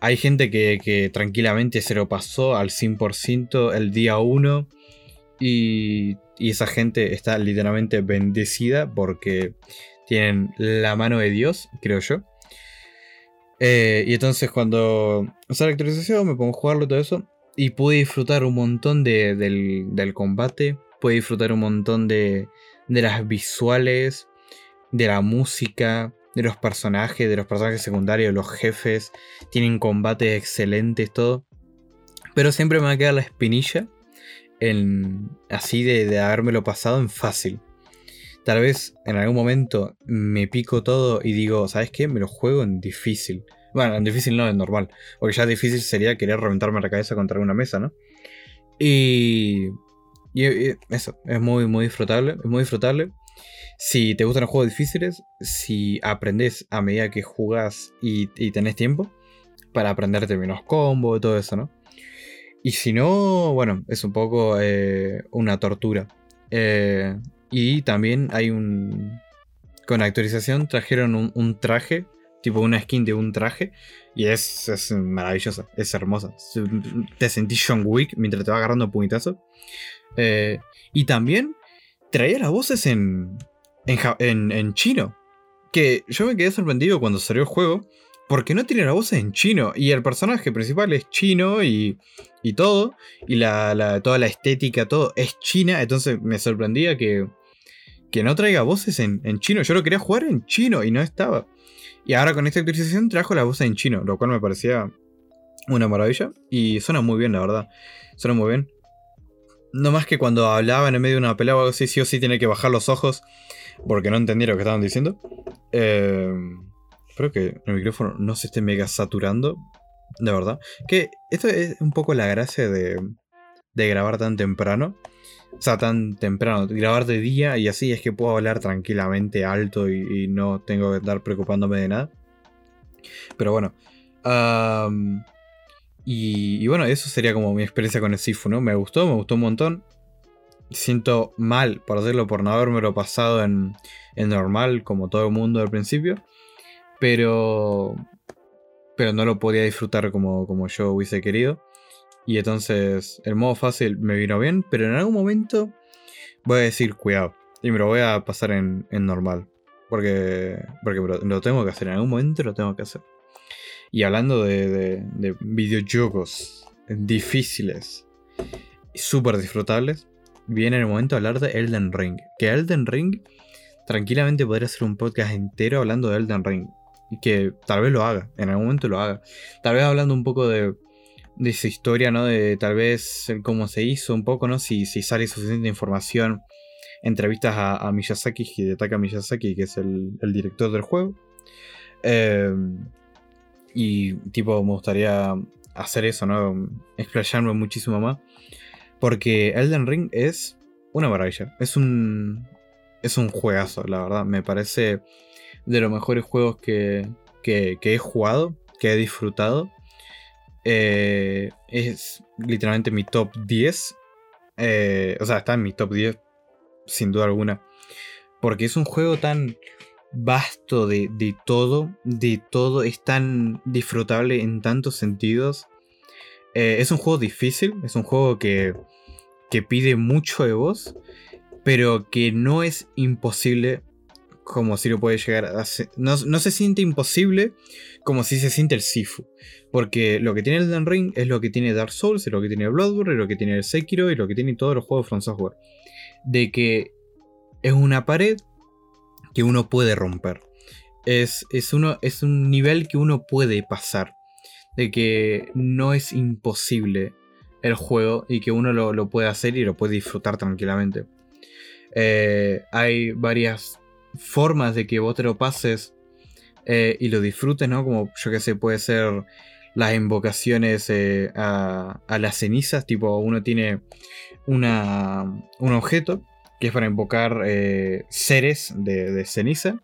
[SPEAKER 1] Hay gente que, que tranquilamente se lo pasó al 100% el día 1 y, esa gente está literalmente bendecida porque tienen la mano de Dios, creo yo. Eh, y entonces cuando sale la actualización me pongo a jugarlo todo eso. Y pude disfrutar un montón del, combate. Pude disfrutar un montón de, de las visuales. De la música. De los personajes. De los personajes secundarios. Los jefes. Tienen combates excelentes. Todo. Pero siempre me va a quedar la espinilla así de, de habérmelo pasado en fácil. Tal vez en algún momento me pico todo y digo, ¿sabes qué? Me lo juego en difícil. Bueno, en difícil no, en normal. Porque ya difícil sería querer reventarme la cabeza contra una mesa, ¿no? Y, y, eso, es muy, muy disfrutable. Es muy disfrutable. Si te gustan los juegos difíciles, si aprendes a medida que jugas y, y tenés tiempo para aprenderte menos combo y todo eso, ¿no? Y si no, bueno, es un poco eh, una tortura. Eh, y también hay un... Con actualización trajeron un, traje, tipo una skin de un traje. Y es, es maravillosa, es hermosa. Te sentís John Wick mientras te va agarrando puñetazo. Eh, y también traía las voces en, en, en chino. Que yo me quedé sorprendido cuando salió el juego porque no tiene la voz en chino. Y el personaje principal es chino y, y todo. Y la, toda la estética, todo es china. Entonces me sorprendía que, que no traiga voces en, chino. Yo lo quería jugar en chino y no estaba. Y ahora con esta actualización trajo la voz en chino, lo cual me parecía una maravilla. Y suena muy bien, la verdad. Suena muy bien. No más que cuando hablaban en medio de una pelea o algo así, sí o sí tiene que bajar los ojos porque no entendía lo que estaban diciendo. Eh, espero que el micrófono no se esté mega saturando, de verdad. Que esto es un poco la gracia de, de grabar tan temprano. O sea, tan temprano, grabar de día y así es que puedo hablar tranquilamente alto y, no tengo que estar preocupándome de nada. Pero bueno. y, bueno, eso sería como mi experiencia con el Sifu, ¿no? Me gustó, me gustó un montón. Siento mal, por decirlo, por no haberme lo pasado en, en normal, como todo el mundo al principio. Pero. Pero no lo podía disfrutar como, como yo hubiese querido. Y entonces el modo fácil me vino bien, pero en algún momento voy a decir cuidado. Y me lo voy a pasar en, normal. Porque, porque lo, tengo que hacer, en algún momento lo tengo que hacer. Y hablando de, de, videojuegos difíciles y súper disfrutables, viene el momento de hablar de Elden Ring. Que Elden Ring tranquilamente podría hacer un podcast entero hablando de Elden Ring. Que tal vez lo haga, en algún momento lo haga. Tal vez hablando un poco de de esa historia, ¿no? De tal vez el cómo se hizo un poco, ¿no? Si, si sale suficiente información, entrevistas a, a Miyazaki, Hidetaka Miyazaki, que es el, director del juego. Em, y tipo, me gustaría hacer eso, ¿no? Explayarme muchísimo más. Porque Elden Ring es una maravilla. Es un. Es un juegazo, la verdad. Me parece de los mejores juegos que, que, he jugado, que he disfrutado. Eh, es literalmente mi top 10. Eh, o sea, está en mi top 10, sin duda alguna. Porque es un juego tan vasto de, todo, de todo, es tan disfrutable en tantos sentidos. Eh, es un juego difícil, es un juego que, que pide mucho de vos, pero que no es imposible como si lo puede llegar a no, no, se siente imposible como si se siente el Sifu. Porque lo que tiene el Den Ring es lo que tiene Dark Souls, es lo que tiene Bloodborne, es lo que tiene el Sekiro y lo que tiene todos los juegos From Software. De que es una pared que uno puede romper. Es, es, uno, es un nivel que uno puede pasar. De que no es imposible el juego y que uno lo, puede hacer y lo puede disfrutar tranquilamente. Eh, hay varias formas de que vos te lo pases eh, y lo disfrutes, ¿no? Como yo que sé, puede ser las invocaciones eh, a, las cenizas, tipo uno tiene una, un objeto que es para invocar eh, seres de, ceniza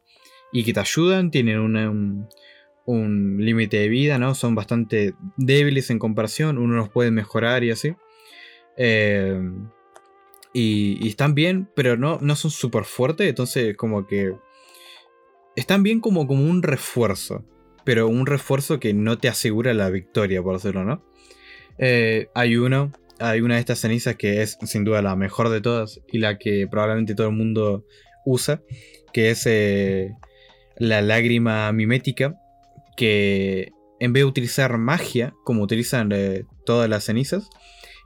[SPEAKER 1] y que te ayudan, tienen un, un límite de vida, ¿no? Son bastante débiles en comparación, uno los puede mejorar y así. Y, están bien, pero no, no son súper fuertes. Entonces, como que. Están bien como, como un refuerzo. Pero un refuerzo que no te asegura la victoria, por decirlo, ¿no? Eh, hay uno. Hay una de estas cenizas que es sin duda la mejor de todas. Y la que probablemente todo el mundo usa. Que es eh, la lágrima mimética. Que en vez de utilizar magia, como utilizan eh, todas las cenizas,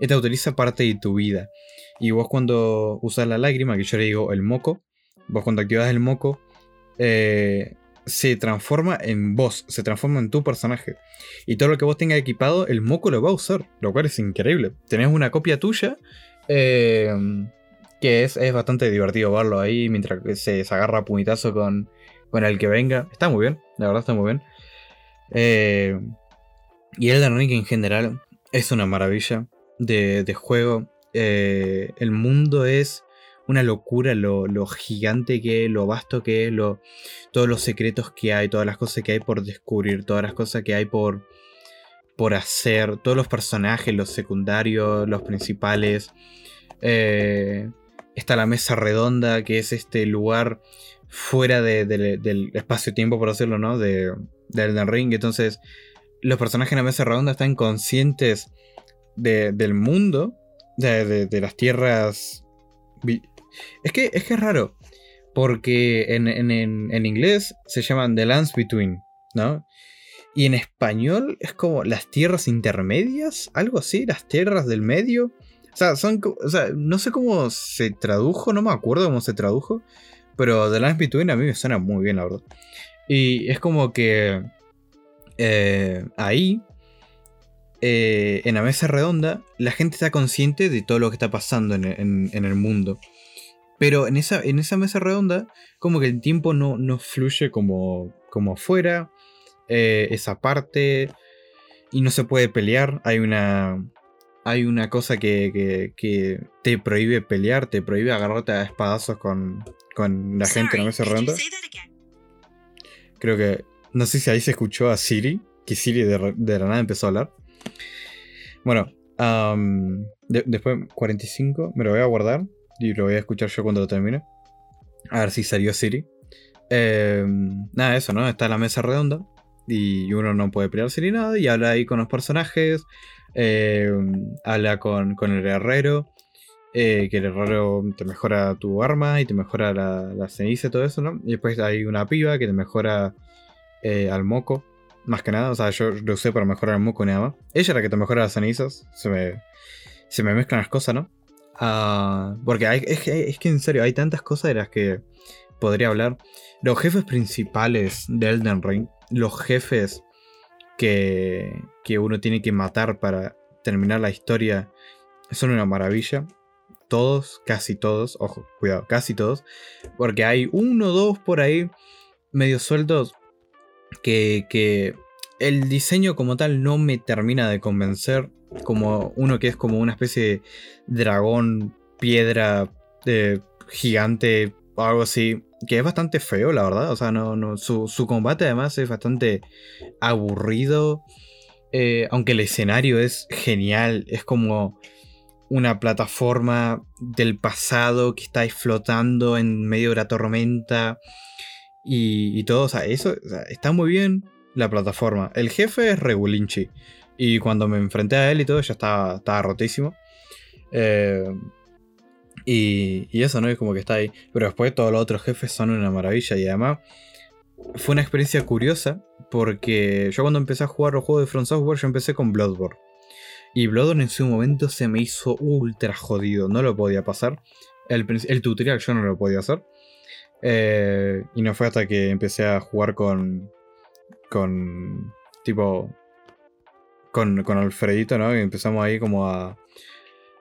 [SPEAKER 1] esta utiliza parte de tu vida. Y vos cuando usas la lágrima, que yo le digo el moco, vos cuando activas el moco, eh, se transforma en vos, se transforma en tu personaje. Y todo lo que vos tengas equipado, el moco lo va a usar, lo cual es increíble. Tenés una copia tuya, eh, que es, bastante divertido verlo ahí mientras se, se agarra puñetazo con, con el que venga. Está muy bien, la verdad está muy bien. Eh, y Elden Ring en general es una maravilla de, de juego. Eh, el mundo es una locura, lo, gigante que es, lo vasto que es, todos los secretos que hay, todas las cosas que hay por descubrir, todas las cosas que hay por, por hacer, todos los personajes, los secundarios, los principales. Eh, está la mesa redonda, que es este lugar fuera del espacio-tiempo, por decirlo, ¿no? De, del Ring. Entonces, los personajes en la mesa redonda están conscientes del mundo de, las tierras. Es que, es que es raro. Porque en, en, inglés se llaman The Lands Between, ¿no? Y en español es como las tierras intermedias, algo así, las tierras del medio, O sea, son, o sea, no sé cómo se tradujo, no me acuerdo cómo se tradujo, pero The Lines Between a mí me suena muy bien, la verdad. Y es como que eh, ahí, eh, en la mesa redonda, la gente está consciente de todo lo que está pasando en, el mundo. Pero en esa, en esa mesa redonda, como que el tiempo no, no fluye como, como afuera. Eh, esa parte. Y no se puede pelear. Hay una. Hay una cosa que, que, te prohíbe pelear, te prohíbe agarrarte a espadazos con, con la gente en la mesa redonda. Creo que. No sé si ahí se escuchó a Siri. Que Siri de, la nada empezó a hablar. Bueno. después 45. Me lo voy a guardar. Y lo voy a escuchar yo cuando lo termine. A ver si salió Siri. Em, nada, eso, ¿no? Está la mesa redonda. Y uno no puede pelearse ni nada. Y habla ahí con los personajes. Em, habla con, con el herrero. Eh, que el herrero te mejora tu arma y te mejora la, ceniza y todo eso, ¿no? Y después hay una piba que te mejora eh, al moco, más que nada. O sea, yo lo usé para mejorar el moco nada más. Ella es la que te mejora las cenizas. Se me, se me mezclan las cosas, ¿no? Ah, porque hay, es, es, que en serio, hay tantas cosas de las que podría hablar. Los jefes principales de Elden Ring, los jefes que, que uno tiene que matar para terminar la historia, son una maravilla todos, casi todos, ojo, cuidado, casi todos, porque hay uno o dos por ahí medio sueltos que, el diseño como tal no me termina de convencer, como uno que es como una especie de dragón, piedra de gigante, algo así, que es bastante feo, la verdad. O sea, no, no, su, combate además es bastante aburrido. Eh, aunque el escenario es genial, es como una plataforma del pasado que está flotando en medio de la tormenta y, todo. O sea, eso está muy bien la plataforma. El jefe es Regulinchi. Y cuando me enfrenté a él y todo, ya estaba, estaba rotísimo. Eh, y, y, eso, ¿no? Es como que está ahí. Pero después todos los otros jefes son una maravilla. Y además fue una experiencia curiosa. Porque yo cuando empecé a jugar los juegos de Front Software, yo empecé con Bloodborne. Y Bloodborne en su momento se me hizo ultra jodido, no lo podía pasar. El, tutorial yo no lo podía hacer. Eh, y no fue hasta que empecé a jugar con. con. tipo. con, con Alfredito, ¿no? Y empezamos ahí como a.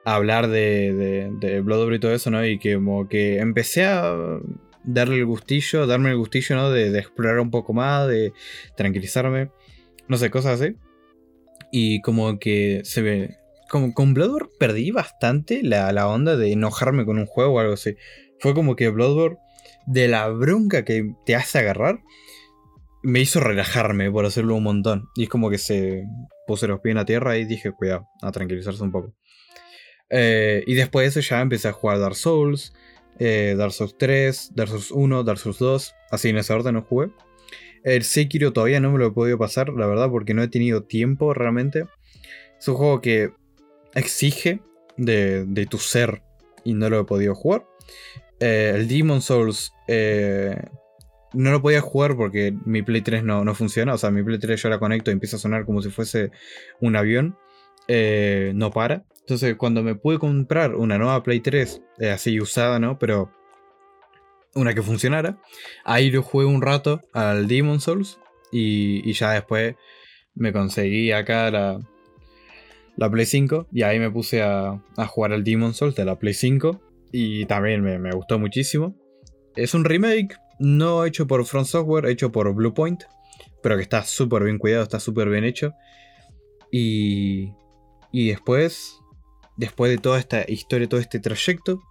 [SPEAKER 1] hablar de, de, de Bloodborne y todo eso, ¿no? Y que como que empecé a darle el gustillo, darme el gustillo, ¿no? De, de explorar un poco más, de tranquilizarme. No sé, cosas así. Y como que se ve. Como con Bloodborne perdí bastante la, la, onda de enojarme con un juego o algo así. Fue como que Bloodborne, de la bronca que te hace agarrar, me hizo relajarme por hacerlo un montón. Y es como que se puse los pies en la tierra y dije, cuidado, a tranquilizarse un poco. Eh, y después de eso ya empecé a jugar Dark Souls, eh, Dark Souls 3, Dark Souls 1, Dark Souls 2. Así en ese orden no jugué. El Sekiro todavía no me lo he podido pasar, la verdad, porque no he tenido tiempo realmente. Es un juego que exige de, tu ser y no lo he podido jugar. Eh, el Demon Souls eh, no lo podía jugar porque mi Play 3 no, no, funciona. O sea, mi Play 3 yo la conecto y empieza a sonar como si fuese un avión. Eh, no para. Entonces, cuando me pude comprar una nueva Play 3, así usada, ¿no? Pero una que funcionara. Ahí lo jugué un rato al Demon Souls y, ya después me conseguí acá la, la Play 5 y ahí me puse a, jugar al Demon Souls de la Play 5 y también me, gustó muchísimo. Es un remake, no hecho por Front Software, hecho por Bluepoint, pero que está súper bien cuidado, está súper bien hecho. Y, y después, después de toda esta historia, todo este trayecto,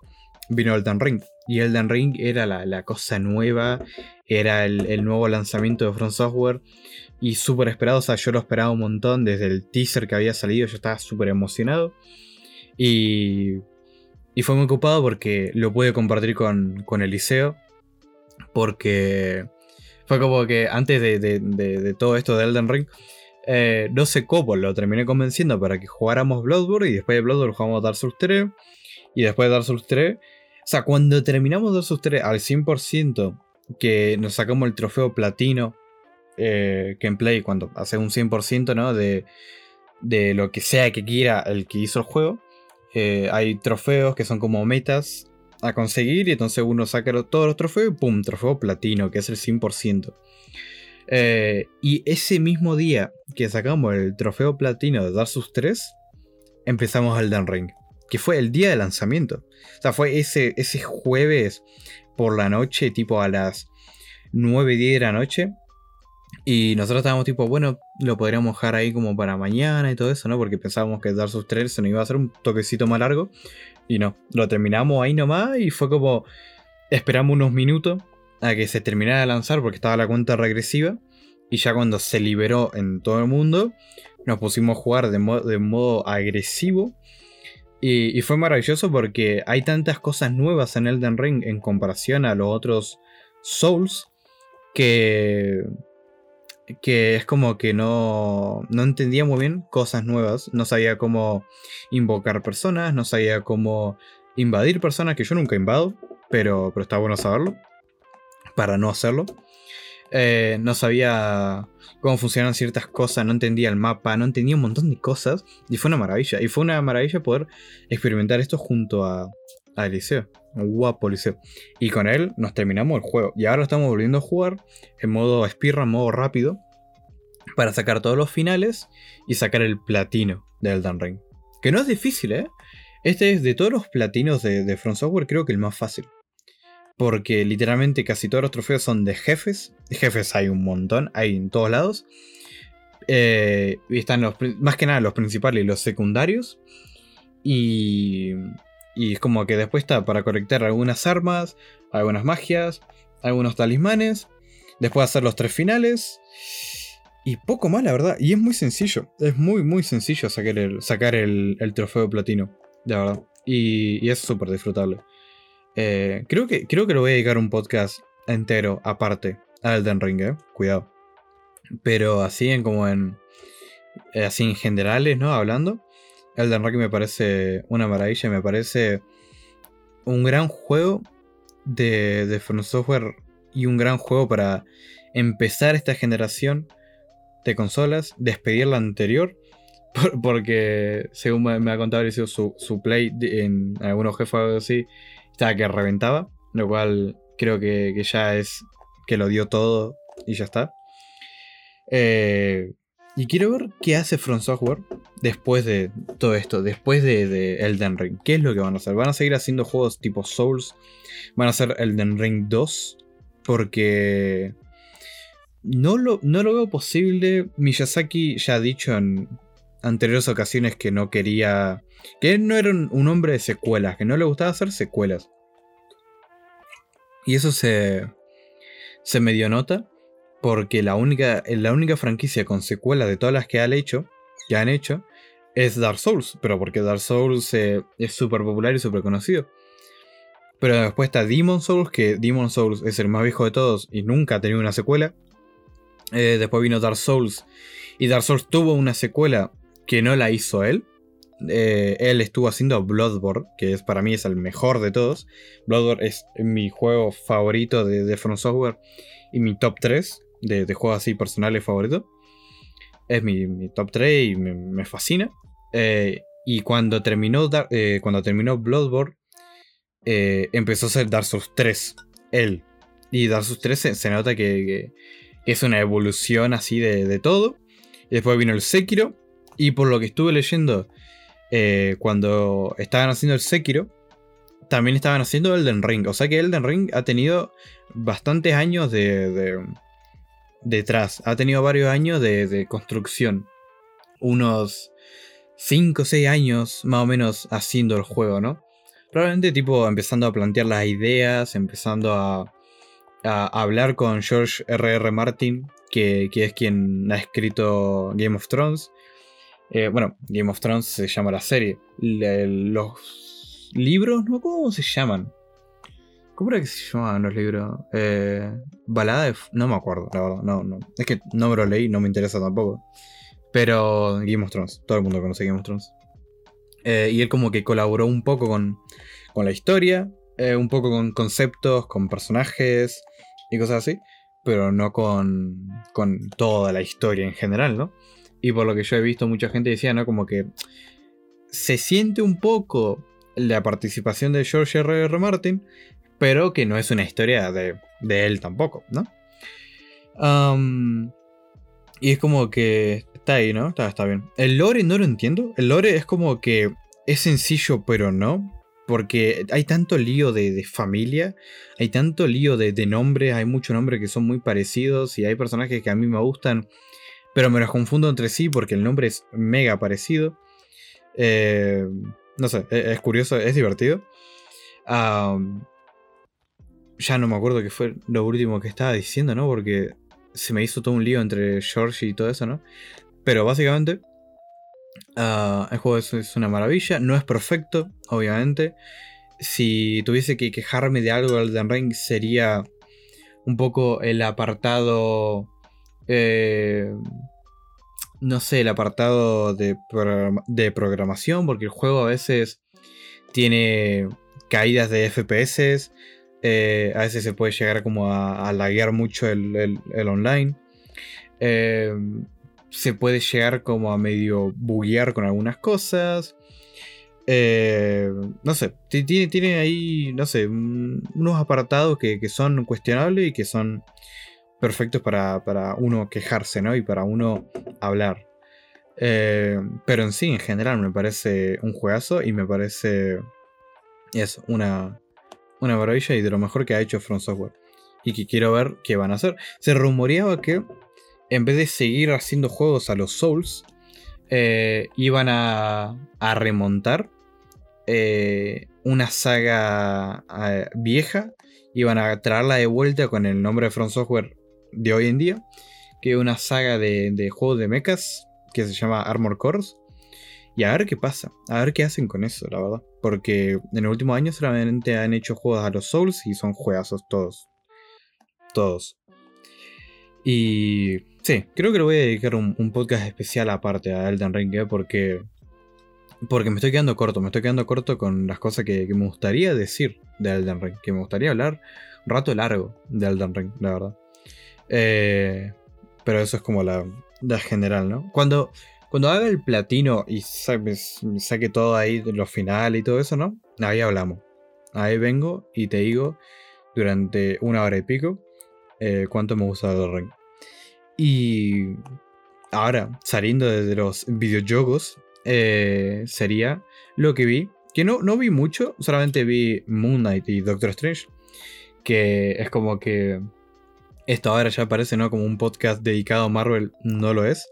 [SPEAKER 1] vino Elden Ring. Y Elden Ring era la, cosa nueva, era el, nuevo lanzamiento de Front Software. Y súper esperado, o sea, yo lo esperaba un montón desde el teaser que había salido, yo estaba súper emocionado. Y, y fue muy ocupado porque lo pude compartir con, con Eliseo. Porque fue como que antes de, todo esto de Elden Ring, eh, no sé cómo lo terminé convenciendo para que jugáramos Bloodborne y después de Bloodborne jugamos Dark Souls 3 y después de Dark Souls 3 o sea, cuando terminamos Dark 3 al 100%, que nos sacamos el trofeo platino, eh, que en Play, cuando hace un 100%, ¿no? De, de lo que sea que quiera el que hizo el juego, eh, hay trofeos que son como metas a conseguir y entonces uno saca todos los trofeos y ¡pum! Trofeo platino, que es el 100%. Eh, y ese mismo día que sacamos el trofeo platino de Dark Souls 3, empezamos Elden Ring, que fue el día de lanzamiento. O sea, fue ese, ese jueves por la noche, tipo a las 9, 10 de la noche. Y nosotros estábamos tipo, bueno, lo podríamos dejar ahí como para mañana y todo eso, ¿no? Porque pensábamos que Dark Souls 3 se nos iba a hacer un toquecito más largo. Y no, lo terminamos ahí nomás y fue como, esperamos unos minutos a que se terminara de lanzar porque estaba la cuenta regresiva. Y ya cuando se liberó en todo el mundo, nos pusimos a jugar de, de modo agresivo. Y, fue maravilloso porque hay tantas cosas nuevas en Elden Ring en comparación a los otros Souls que, que es como que no, no entendía muy bien cosas nuevas. No sabía cómo invocar personas, no sabía cómo invadir personas, que yo nunca invado, pero, pero está bueno saberlo, para no hacerlo. Eh, no sabía cómo funcionan ciertas cosas, no entendía el mapa, no entendía un montón de cosas. Y fue una maravilla. Y fue una maravilla poder experimentar esto junto a, a Eliseo. Un guapo Eliseo. Y con él nos terminamos el juego. Y ahora estamos volviendo a jugar en modo speedrun, modo rápido. Para sacar todos los finales y sacar el platino de Elden Ring. Que no es difícil, ¿eh? Este es de todos los platinos de, de From Software, creo que el más fácil. Porque literalmente casi todos los trofeos son de jefes. Jefes hay un montón, hay en todos lados. Eh, y están los, más que nada los principales y los secundarios. Y, y es como que después está para conectar algunas armas, algunas magias, algunos talismanes. Después hacer los tres finales. Y poco más, la verdad. Y es muy sencillo. Es muy, muy sencillo sacar el, sacar el, trofeo platino. De verdad. Y, es súper disfrutable. Eh, creo, que, creo que lo voy a dedicar un podcast entero aparte a Elden Ring, eh. Cuidado. Pero así en como en. Eh, así en generales, ¿no? Hablando. Elden Ring me parece una maravilla. Me parece un gran juego de, de From Software. Y un gran juego para empezar esta generación de consolas. Despedir la anterior. <laughs> porque según me, ha contado su, su play en algunos jefes o algo así que reventaba, lo cual creo que, ya es que lo dio todo y ya está. Eh, y quiero ver qué hace From Software después de todo esto, después de, Elden Ring. ¿Qué es lo que van a hacer? ¿Van a seguir haciendo juegos tipo Souls? ¿Van a hacer Elden Ring 2? Porque no lo, no lo veo posible. Miyazaki ya ha dicho en anteriores ocasiones que no quería que él no era un, hombre de secuelas, que no le gustaba hacer secuelas. Y eso se, se medio nota porque la única, la única franquicia con secuelas de todas las que han hecho, que han hecho es Dark Souls, pero porque Dark Souls eh, es súper popular y súper conocido. Pero después está Demon Souls, que Demon Souls es el más viejo de todos y nunca ha tenido una secuela. Eh, después vino Dark Souls y Dark Souls tuvo una secuela que no la hizo él. Eh, él estuvo haciendo Bloodborne, que es, para mí es el mejor de todos. Bloodborne es mi juego favorito de, de From Software y mi top 3 de, juegos así personales favorito. Es mi, top 3 y me, fascina. Eh, y cuando terminó, eh, cuando terminó Bloodborne, empezó a hacer Dark Souls 3. Él. Y Dark Souls 3 se, nota que, es una evolución así de, de todo. Y después vino el Sekiro. Y por lo que estuve leyendo, eh, cuando estaban haciendo el Sekiro, también estaban haciendo Elden Ring. O sea que Elden Ring ha tenido bastantes años de, detrás. Ha tenido varios años de, construcción. Unos 5 o 6 años más o menos haciendo el juego, ¿no? Probablemente tipo empezando a plantear las ideas, empezando a, hablar con George R.R. R. Martin, que, que, es quien ha escrito Game of Thrones. Eh, bueno, Game of Thrones se llama la serie. los libros, ¿no? ¿Cómo se llaman? ¿Cómo era que se llamaban los libros? Eh, balada de... No me acuerdo, la verdad. No, no. Es que no me lo leí, no me interesa tampoco. Pero Game of. Todo el mundo conoce Game of. Eh, y él como que colaboró un poco con, con la historia. un poco con conceptos, con personajes y cosas así. Pero no con, con toda la historia en general, ¿no? Y por lo que yo he visto, mucha gente decía, ¿no? Como que se siente un poco la participación de George R. R. Martin, pero que no es una historia de, él tampoco, ¿no? y es como que está ahí, ¿no? Está, está bien. El lore no lo entiendo. El lore es como que es sencillo, pero no. Porque hay tanto lío de, familia, hay tanto lío de, de, nombres, hay muchos nombres que son muy parecidos y hay personajes que a mí me gustan, pero me los confundo entre sí porque el nombre es mega parecido. Eh, no sé, e, es, curioso, es divertido. Ya no me acuerdo qué fue lo último que estaba diciendo, ¿no? Porque se me hizo todo un lío entre George y todo eso, ¿no? Pero básicamente, ah, el juego es, una maravilla. No es perfecto, obviamente. Si tuviese que quejarme de algo del Ring, sería un poco el apartado. Eh, no sé, el apartado de, de, programación, porque el juego a veces tiene caídas de FPS, eh, a veces se puede llegar como a, a laguear mucho el, online. Eh, se puede llegar como a medio buguear con algunas cosas. Eh, no sé, tiene, tiene, ahí, no sé, unos apartados que, que, son cuestionables y que son perfectos para, para, uno quejarse, ¿no? Y para uno hablar. pero en sí, en general, me parece un juegazo y me parece. Es una, una maravilla y de lo mejor que ha hecho From Software. Y que quiero ver qué van a hacer. Se rumoreaba que en vez de seguir haciendo juegos a los Souls, eh, iban a, a remontar eh, una saga eh, vieja. Iban a traerla de vuelta con el nombre de From Software de hoy en día. Que es una saga de, de juegos de mechas que se llama Armor Cores. Y a ver qué pasa, a ver qué hacen con eso, la verdad. Porque en los últimos años solamente han hecho juegos a los Souls y son juegazos todos. Todos. Y sí, creo que le voy a dedicar un, podcast especial aparte a Elden Ring, ¿eh? porque, porque me estoy quedando corto, me estoy quedando corto con las cosas que, me gustaría decir de Elden Ring, que me gustaría hablar un rato largo de Elden Ring, la verdad. Eh, pero eso es como la, la general, ¿no? Cuando, cuando haga el platino y saque, todo ahí de lo final y todo eso, ¿no? Ahí hablamos. Ahí vengo y te digo durante una hora y pico eh, cuánto me gusta el. Y ahora, saliendo desde los videojuegos, eh, sería lo que vi. Que no, no vi mucho, solamente vi Moon Knight y Doctor Strange. Que es como que esto ahora ya parece, ¿no? Como un podcast dedicado a Marvel, no lo es.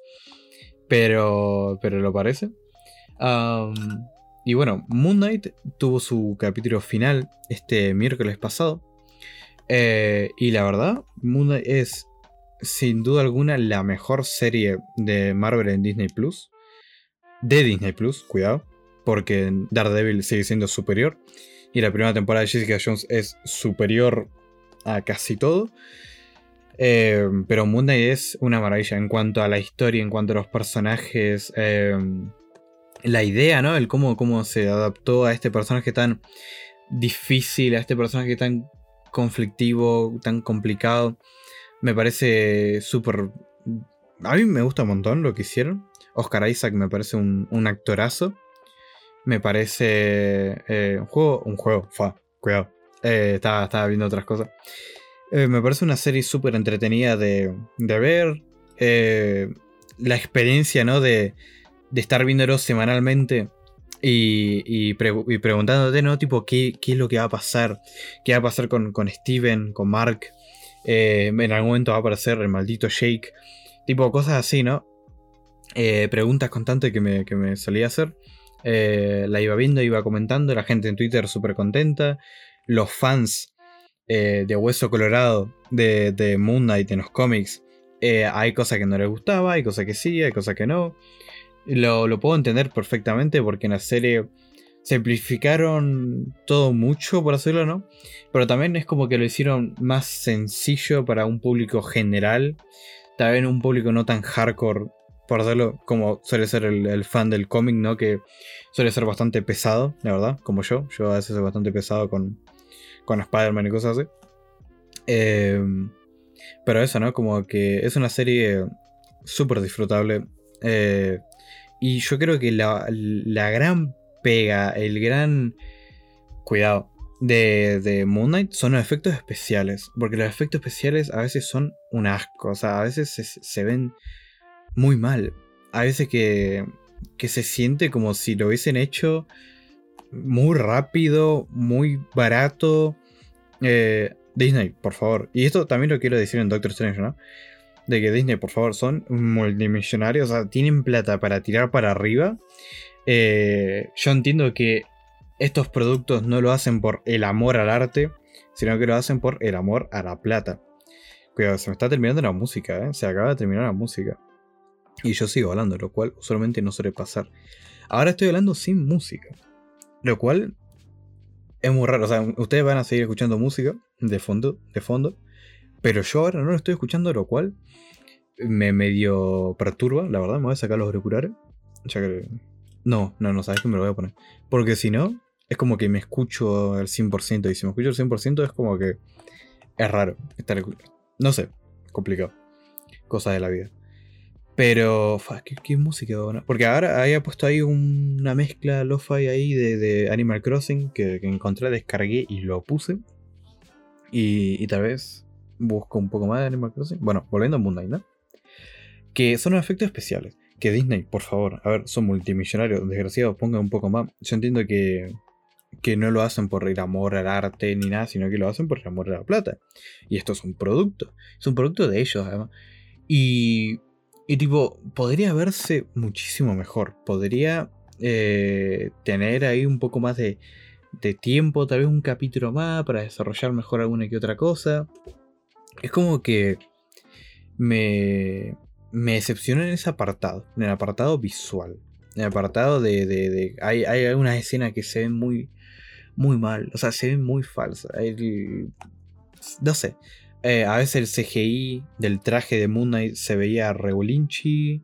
[SPEAKER 1] Pero, pero lo parece. y bueno, Moon Knight tuvo su capítulo final este miércoles pasado. Eh, y la verdad, Moon Knight es sin duda alguna la mejor serie de Marvel en Disney Plus. De Disney Plus, cuidado. Porque Daredevil sigue siendo superior. Y la primera temporada de Jessica Jones es superior a casi todo. Eh, pero Moon es una maravilla en cuanto a la historia, en cuanto a los personajes. Eh, la idea, ¿no? El cómo, cómo se adaptó a este personaje tan difícil, a este personaje tan conflictivo, tan complicado. Me parece súper... A mí me gusta un montón lo que hicieron. Oscar Isaac me parece un, actorazo. Me parece eh, un juego, un juego, fa, cuidado. estaba, estaba viendo otras cosas. Eh, me parece una serie súper entretenida de, ver. Eh, la experiencia, ¿no? De, de estar viéndolo semanalmente y, y, preguntándote, ¿no? Tipo, ¿qué, ¿qué, es lo que va a pasar? ¿Qué va a pasar con, Steven, con Mark? Eh, en algún momento va a aparecer el maldito Shake. Tipo, cosas así, ¿no? preguntas constantes que me, que me solía hacer. la iba viendo, iba comentando. La gente en Twitter súper contenta. Los fans eh, de Hueso Colorado de, Moon Knight en los cómics, eh, hay cosas que no les gustaba, hay cosas que sí, hay cosas que no. Lo, puedo entender perfectamente porque en la serie simplificaron todo mucho, por decirlo, ¿no? Pero también es como que lo hicieron más sencillo para un público general. También un público no tan hardcore, por hacerlo como suele ser el, el fan del cómic, ¿no? Que suele ser bastante pesado, la verdad, como yo. Yo a veces soy bastante pesado con, con Spider-Man y cosas así. Em, pero eso, ¿no? Como que es una serie súper disfrutable. Eh, Y yo creo que la, la gran pega, el gran cuidado de, de Moon Knight son los efectos especiales. Porque los efectos especiales a veces son un asco. O sea, a veces se, ven muy mal. A veces que, que se siente como si lo hubiesen hecho muy rápido, muy barato. Eh, Disney, por favor. Y esto también lo quiero decir en Doctor Strange, ¿no? De que Disney, por favor, son multimillonarios. O sea, tienen plata para tirar para arriba. Eh, yo entiendo que estos productos no lo hacen por el amor al arte, sino que lo hacen por el amor a la plata. Cuidado, se me está terminando la música, ¿eh? Se acaba de terminar la música. Y yo sigo hablando, lo cual usualmente no suele pasar. Ahora estoy hablando sin música. Lo cual es muy raro. O sea, ustedes van a seguir escuchando música de fondo, de fondo. Pero yo ahora no lo estoy escuchando, lo cual me medio perturba, la verdad. Me voy a sacar los auriculares. Ya que... No, no, no, sabes que me lo voy a poner. Porque si no, es como que me escucho al 100%. Y si me escucho al 100% es como que es raro estar No sé, complicado. Cosas de la vida. Pero, ¿qué, música Porque ahora había puesto ahí una mezcla lo-fi ahí de, Animal Crossing que, encontré, descargué y lo puse. Y, tal vez busco un poco más de Animal Crossing. Bueno, volviendo a Moon ¿no? Que son efectos especiales. Que Disney, por favor, a ver, son multimillonarios, desgraciados, pongan un poco más. Yo entiendo que, que no lo hacen por el amor al arte ni nada, sino que lo hacen por el amor a la plata. Y esto es un producto. Es un producto de ellos, además. Y y tipo, podría verse muchísimo mejor. Podría eh, tener ahí un poco más de, tiempo, tal vez un capítulo más para desarrollar mejor alguna que otra cosa. Es como que me, me decepciona en ese apartado, en el apartado visual. En el apartado de... de, hay, hay algunas escenas que se ven muy, muy mal, o sea, se ven muy falsas. no sé, eh, a veces el CGI del traje de Moon Knight se veía regulinchi.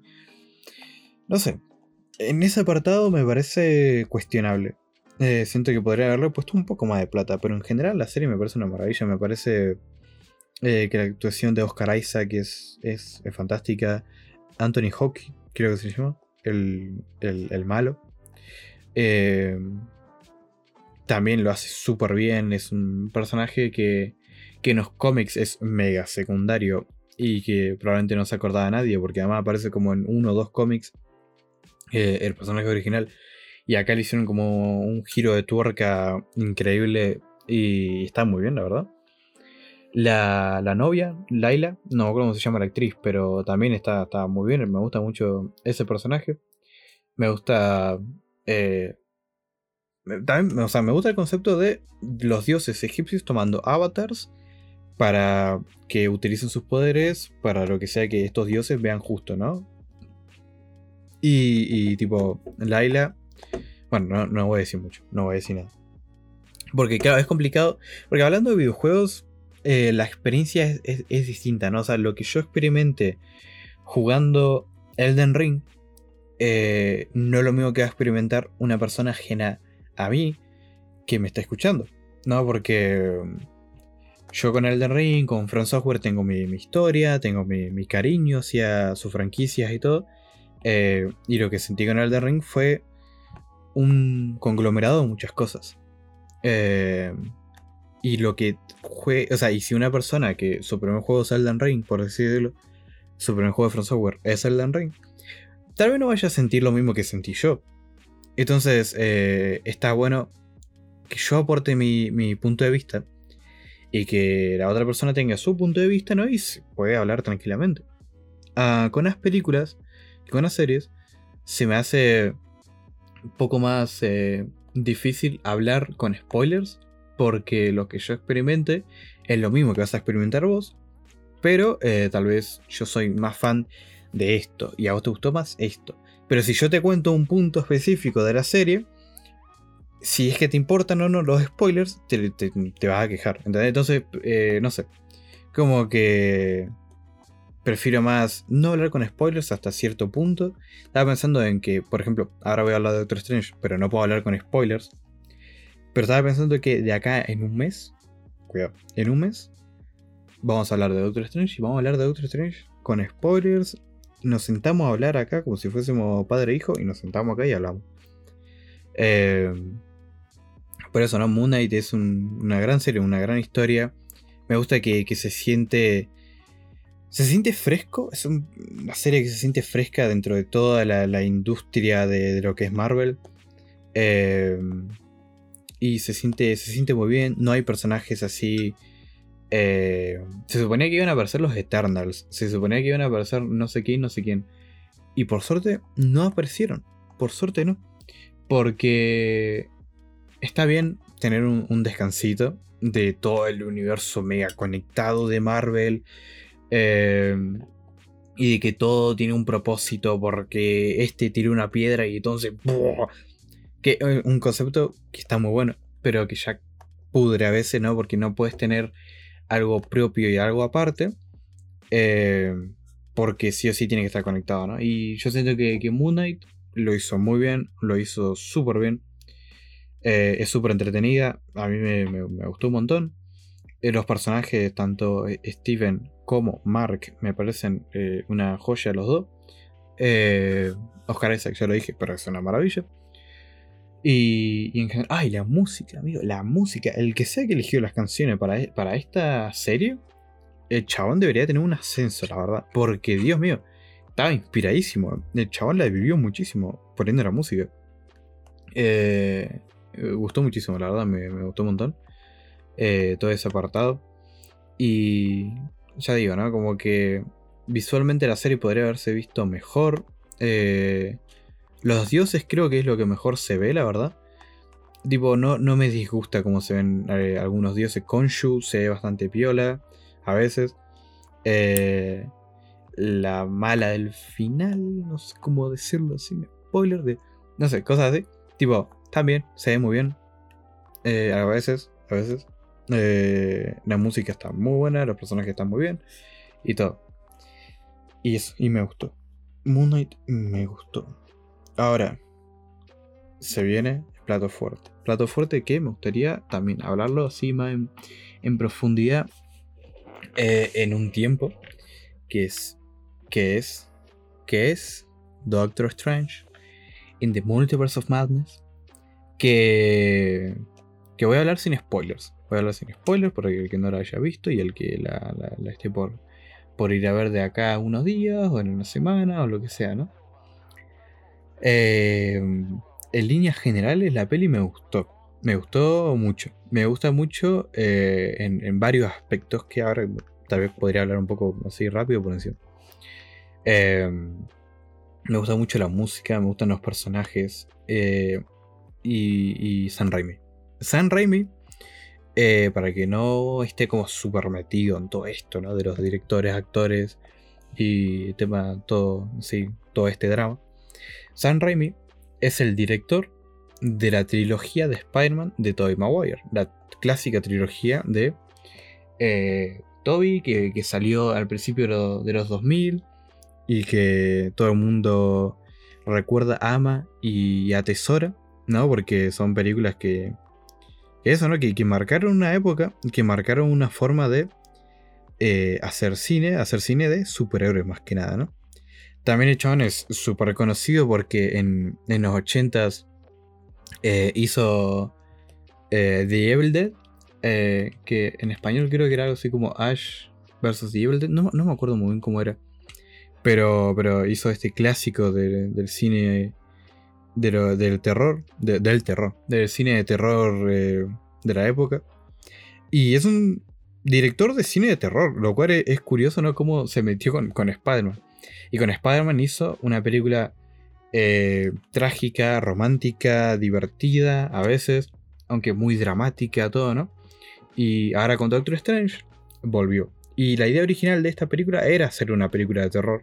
[SPEAKER 1] No sé. En ese apartado me parece cuestionable. Eh, siento que podría haberle puesto un poco más de plata, pero en general la serie me parece una maravilla. Me parece eh, que la actuación de Oscar Isaac es, es, fantástica. Anthony Hawk, creo que se llama, el, el malo. también lo hace súper bien. Es un personaje que que en los cómics es mega secundario y que probablemente no se acordaba a nadie, porque además aparece como en uno o dos cómics eh, el personaje original. Y acá le hicieron como un giro de tuerca increíble y está muy bien, la verdad. La, la novia, Laila, no me acuerdo cómo se llama la actriz, pero también está, está muy bien, me gusta mucho ese personaje. Me gusta... Eh, también, o sea, me gusta el concepto de los dioses egipcios tomando avatars para que utilicen sus poderes para lo que sea que estos dioses vean justo, ¿no? Y, tipo, Laila, bueno, no, voy a decir mucho, no voy a decir nada. Porque claro, es complicado, porque hablando de videojuegos, eh, la experiencia es, distinta, ¿no? O sea, lo que yo experimente jugando Elden Ring, eh, no es lo mismo que va a experimentar una persona ajena a mí que me está escuchando, ¿no? Porque yo con Elden Ring, con Front Software tengo mi, historia, tengo mi, cariño hacia sus franquicias y todo. Eh, y lo que sentí con Elden Ring fue un conglomerado de muchas cosas. Eh, y lo que fue, o sea, y si una persona que su primer juego es Elden Ring, por decirlo, su primer juego de Front Software es Elden Ring, tal vez no vaya a sentir lo mismo que sentí yo. Entonces, eh, está bueno que yo aporte mi punto de vista y que la otra persona tenga su punto de vista, ¿no? Y se puede hablar tranquilamente. Ah, con las películas y con las series se me hace un poco más eh, difícil hablar con spoilers porque lo que yo experimente es lo mismo que vas a experimentar vos, pero eh, tal vez yo soy más fan de esto y a vos te gustó más esto. Pero si yo te cuento un punto específico de la serie, si es que te importan o no los spoilers, te, vas a quejar. Entonces, eh, no sé. Como que prefiero más no hablar con spoilers hasta cierto punto. Estaba pensando en que, por ejemplo, ahora voy a hablar de Doctor Strange, pero no puedo hablar con spoilers. Pero estaba pensando que de acá en un mes, cuidado, en un mes, vamos a hablar de Doctor Strange y vamos a hablar de Doctor Strange con spoilers nos sentamos a hablar acá como si fuésemos padre e hijo y nos sentamos acá y hablamos. Eh, por eso, ¿no? Moon Knight es una gran serie, una gran historia. Me gusta que, se siente. Se siente fresco. Es una serie que se siente fresca dentro de toda la, industria de, lo que es Marvel. Eh, y se siente, se siente muy bien. No hay personajes así. Eh, se suponía que iban a aparecer los Eternals. Se suponía que iban a aparecer no sé quién, no sé quién. Y por suerte no aparecieron. Por suerte no. Porque está bien tener un, descansito de todo el universo mega conectado de Marvel. Eh, y de que todo tiene un propósito porque este tira una piedra y entonces... Que eh, un concepto que está muy bueno, pero que ya pudre a veces, ¿no? Porque no puedes tener algo propio y algo aparte. Eh, porque sí o sí tiene que estar conectado, ¿no? Y yo siento que, que Moon Knight lo hizo muy bien, lo hizo súper bien. Eh, es súper entretenida, a mí me, gustó un montón. Eh, los personajes, tanto eh, Steven como Mark, me parecen una joya los dos. Oscar Isaac, ya lo dije, pero es una maravilla. Y, en general, ay, la música, amigo, la música. El que sea que eligió las canciones para, para esta serie, el chabón debería tener un ascenso, la verdad. Porque, Dios mío, estaba inspiradísimo. El chabón la vivió muchísimo poniendo la música. Eh, gustó muchísimo, la verdad, me, gustó un montón. Eh, todo ese apartado. Y ya digo, ¿no? Como que visualmente la serie podría haberse visto mejor. Eh, los dioses creo que es lo que mejor se ve, la verdad. Tipo, no, no me disgusta cómo se ven algunos dioses. Konshu se ve bastante piola a veces. Eh, la mala del final, no sé cómo decirlo sin spoiler, de, no sé, cosas así. Tipo, también, se ve muy bien. Eh, a veces, a veces. Eh, la música está muy buena, los personajes están muy bien. Y todo. Y eso, y me gustó. Moon Knight me gustó. Ahora, se viene el plato fuerte. Plato fuerte que me gustaría también hablarlo así más en, profundidad eh, en un tiempo. Que es que es, que es Doctor Strange in the Multiverse of Madness, que, que voy a hablar sin spoilers. Voy a hablar sin spoilers para el que no la haya visto y el que la, esté por, por ir a ver de acá unos días o en una semana o lo que sea, ¿no? Eh, en líneas generales la peli me gustó. Me gustó mucho. Me gusta mucho eh, en, en, varios aspectos que ahora tal vez podría hablar un poco así rápido por encima. Em, me gusta mucho la música, me gustan los personajes. Eh, y, y, San Raimi. San Raimi, eh, para que no esté como súper metido en todo esto, ¿no? De los directores, actores y tema, todo, sí, todo este drama. San Raimi es el director de la trilogía de Spider-Man de Tobey Maguire. La clásica trilogía de eh, Tobey que, salió al principio de los 2000 y que todo el mundo recuerda, ama y atesora, ¿no? Porque son películas que, eso, ¿no? Que, marcaron una época, que marcaron una forma de eh, hacer cine, hacer cine de superhéroes más que nada, ¿no? También el chabón es súper conocido porque en, los 80s eh, hizo eh, The Evil Dead, que en español creo que era algo así como Ash vs. The Evil Dead, no, no me acuerdo muy bien cómo era. Pero, pero hizo este clásico del cine del terror, del terror, del cine de terror eh, de la época. Y es un director de cine de terror, lo cual es, curioso, ¿no? Cómo se metió con, con Spider-Man. Y con Spider-Man hizo una película eh, trágica, romántica, divertida a veces, aunque muy dramática, todo, ¿no? Y ahora con Doctor Strange volvió. Y la idea original de esta película era hacer una película de terror.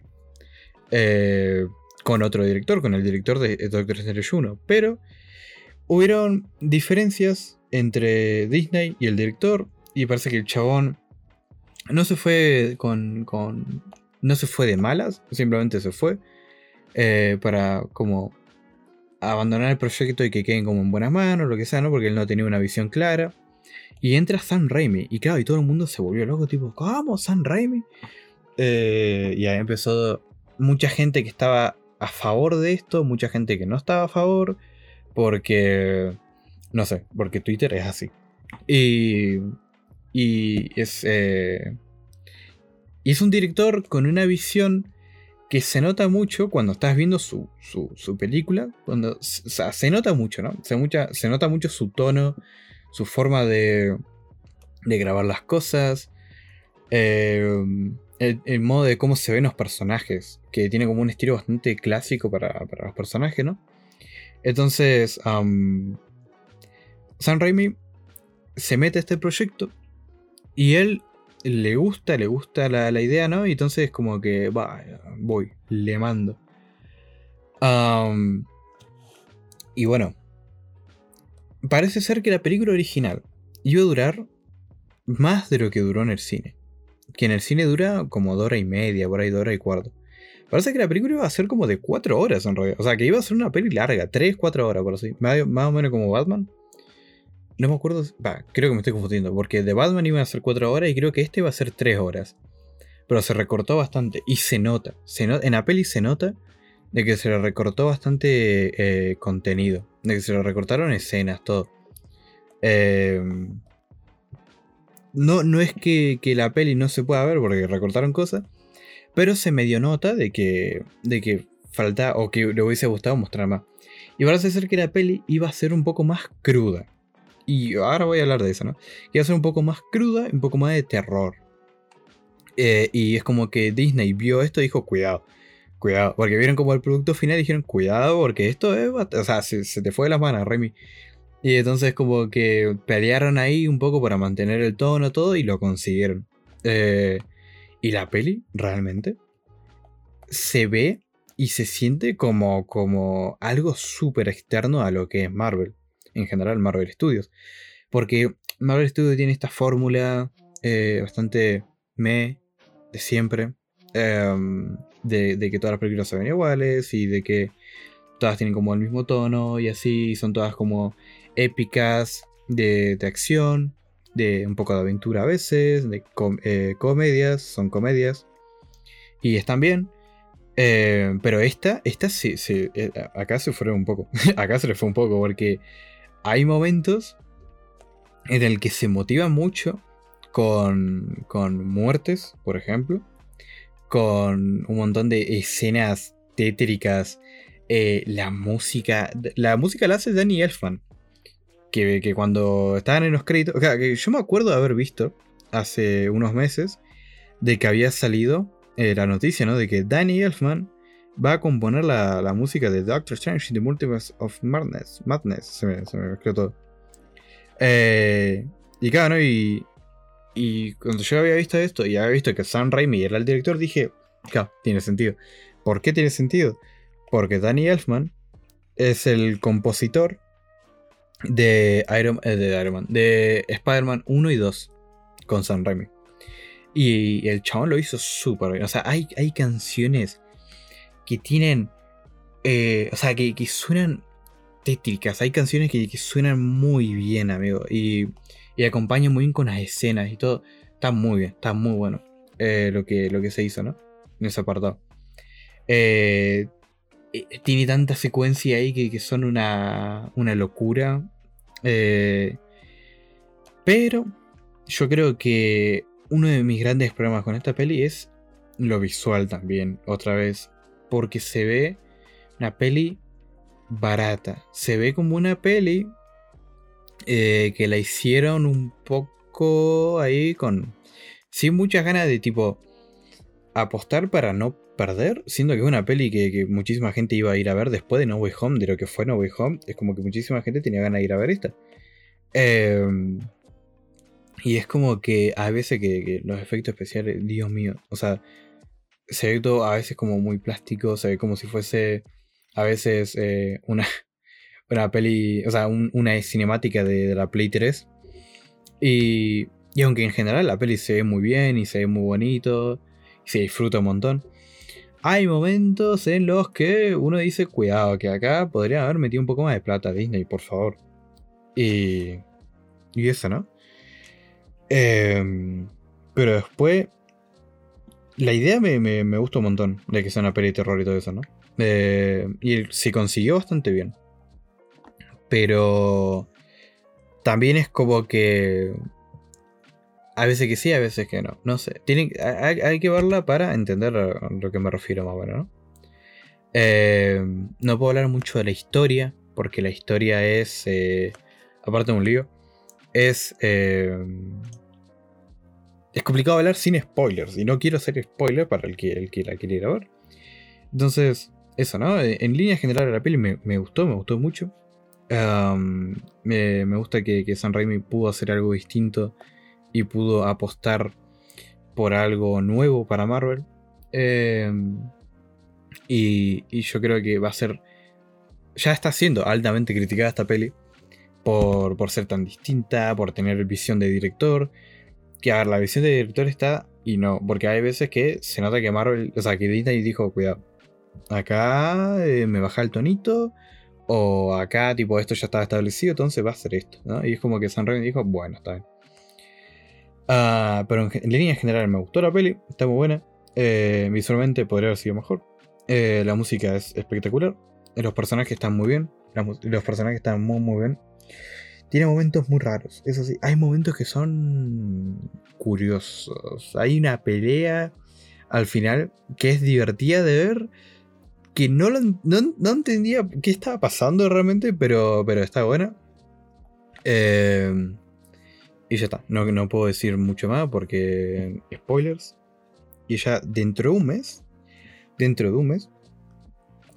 [SPEAKER 1] Eh, con otro director, con el director de Doctor Strange 1. Pero hubieron diferencias entre Disney y el director. Y parece que el chabón no se fue con. con no se fue de malas, simplemente se fue. Eh, para como abandonar el proyecto y que queden como en buenas manos, lo que sea, ¿no? Porque él no tenía una visión clara. Y entra Sam Raimi. Y claro, y todo el mundo se volvió loco, tipo, ¿cómo? Sam Raimi. Eh, y ahí empezó mucha gente que estaba a favor de esto, mucha gente que no estaba a favor, porque, no sé, porque Twitter es así. Y, y es, eh, y es un director con una visión que se nota mucho cuando estás viendo su, su, película. Cuando, o sea, se nota mucho, ¿no? Se, mucha, se nota mucho su tono, su forma de, de grabar las cosas. Eh, el, modo de cómo se ven los personajes, que tiene como un estilo bastante clásico para, para los personajes, ¿no? Entonces, Sam Raimi se mete a este proyecto y él le gusta, le gusta la, idea, ¿no? Y entonces como que, va, voy, le mando. y bueno, parece ser que la película original iba a durar más de lo que duró en el cine. Que en el cine dura como dos horas y media, por ahí dos horas y cuarto. Parece que la película iba a ser como de cuatro horas en realidad. O sea, que iba a ser una peli larga, tres, cuatro horas, por así. Más, o menos como Batman. No me acuerdo. creo que me estoy confundiendo. Porque de Batman iba a ser 4 horas y creo que este va a ser 3 horas. Pero se recortó bastante. Y se nota. Se en la peli se nota de que se le recortó bastante eh, contenido. De que se le recortaron escenas, todo. Em, no, no es que, que, la peli no se pueda ver porque recortaron cosas. Pero se medio nota de que, de que falta o que le hubiese gustado mostrar más. Y parece ser que la peli iba a ser un poco más cruda. Y ahora voy a hablar de eso, ¿no? Quiero ser un poco más cruda, un poco más de terror. Eh, y es como que Disney vio esto y dijo, cuidado, cuidado. Porque vieron como el producto final dijeron, cuidado, porque esto es... O sea, se, te fue de las manos, Remy. Y entonces como que pelearon ahí un poco para mantener el tono, todo, y lo consiguieron. Eh, y la peli, realmente, se ve y se siente como, como algo súper externo a lo que es Marvel en general Marvel Studios. Porque Marvel Studios tiene esta fórmula eh, bastante me de siempre. Em, de, que todas las películas se ven iguales y de que todas tienen como el mismo tono y así. Son todas como épicas de, acción, de un poco de aventura a veces, de eh, comedias, son comedias. Y están bien. Eh, pero esta, esta sí, acá se fue un poco. <laughs> acá se le fue un poco porque hay momentos en el que se motiva mucho con, con muertes, por ejemplo, con un montón de escenas tétricas, eh, la música, la música la hace Danny Elfman, que, que cuando estaban en los créditos, o sea, que yo me acuerdo de haber visto hace unos meses de que había salido eh, la noticia, ¿no? De que Danny Elfman va a componer la, música de Doctor Strange in the Multiverse of Madness. Madness, se me, se me todo. Eh, y claro, ¿no? Y, y cuando yo había visto esto y había visto que Sam Raimi era el director, dije, claro, tiene sentido. ¿Por qué tiene sentido? Porque Danny Elfman es el compositor de Iron, eh, de, Iron Man, de Spider-Man 1 y 2 con Sam Raimi. Y el chabón lo hizo súper bien. O sea, hay, hay canciones que tienen. Eh, o sea, que, suenan tétricas. Hay canciones que, suenan muy bien, amigo. Y, y, acompañan muy bien con las escenas y todo. Está muy bien, está muy bueno eh, lo, que, lo que se hizo, ¿no? En ese apartado. Eh, tiene tanta secuencia ahí que, son una, una locura. pero yo creo que uno de mis grandes problemas con esta peli es lo visual también. Otra vez, porque se ve una peli barata. Se ve como una peli eh, que la hicieron un poco ahí con... Sin muchas ganas de tipo apostar para no perder, siendo que es una peli que, muchísima gente iba a ir a ver después de No Way Home, de lo que fue No Way Home, es como que muchísima gente tenía ganas de ir a ver esta. Em, y es como que a veces que, los efectos especiales, Dios mío, o sea, se ve todo a veces como muy plástico, se ve como si fuese a veces eh, una, <laughs> una peli, o sea, una cinemática de, la Play 3. Y, y aunque en general la peli se ve muy bien y se ve muy bonito, y se disfruta un montón, hay momentos en los que uno dice, cuidado, que acá podría haber metido un poco más de plata Disney, por favor. Y, y eso, ¿no? Em, pero después la idea me, me, me, gusta un montón de que sea una peli de terror y todo eso, ¿no? Eh, y se consiguió bastante bien. Pero también es como que a veces que sí, a veces que no. No sé. Tiene, hay, que verla para entender a lo que me refiero más o menos, ¿no? Eh, no puedo hablar mucho de la historia, porque la historia es, eh, aparte de un lío, es... Eh, es complicado hablar sin spoilers, y no quiero hacer spoiler para el que, el que la quiera ver. Entonces, eso, ¿no? En línea general la peli me, me gustó, me gustó mucho. me, me, gusta que, que San Raimi pudo hacer algo distinto y pudo apostar por algo nuevo para Marvel. Em, y, yo creo que va a ser. Ya está siendo altamente criticada esta peli. Por, por ser tan distinta, por tener visión de director. Que a ver, la visión de director está y no. Porque hay veces que se nota que Marvel. O sea, que Disney dijo, cuidado. Acá eh, me baja el tonito. O acá, tipo, esto ya estaba establecido, entonces va a ser esto. Y es como que San Raimi dijo, bueno, está bien. Ah, pero en, línea general me gustó la peli, está muy buena. Eh, visualmente podría haber sido mejor. Eh, la música es espectacular. Los personajes están muy bien. Los personajes están muy, muy bien. Tiene momentos muy raros. Eso sí, hay momentos que son curiosos. Hay una pelea al final que es divertida de ver. Que no, no, entendía qué estaba pasando realmente, pero, pero está buena. Eh, y ya está. No, no puedo decir mucho más porque. Spoilers. Y ya dentro de un mes. Dentro de un mes.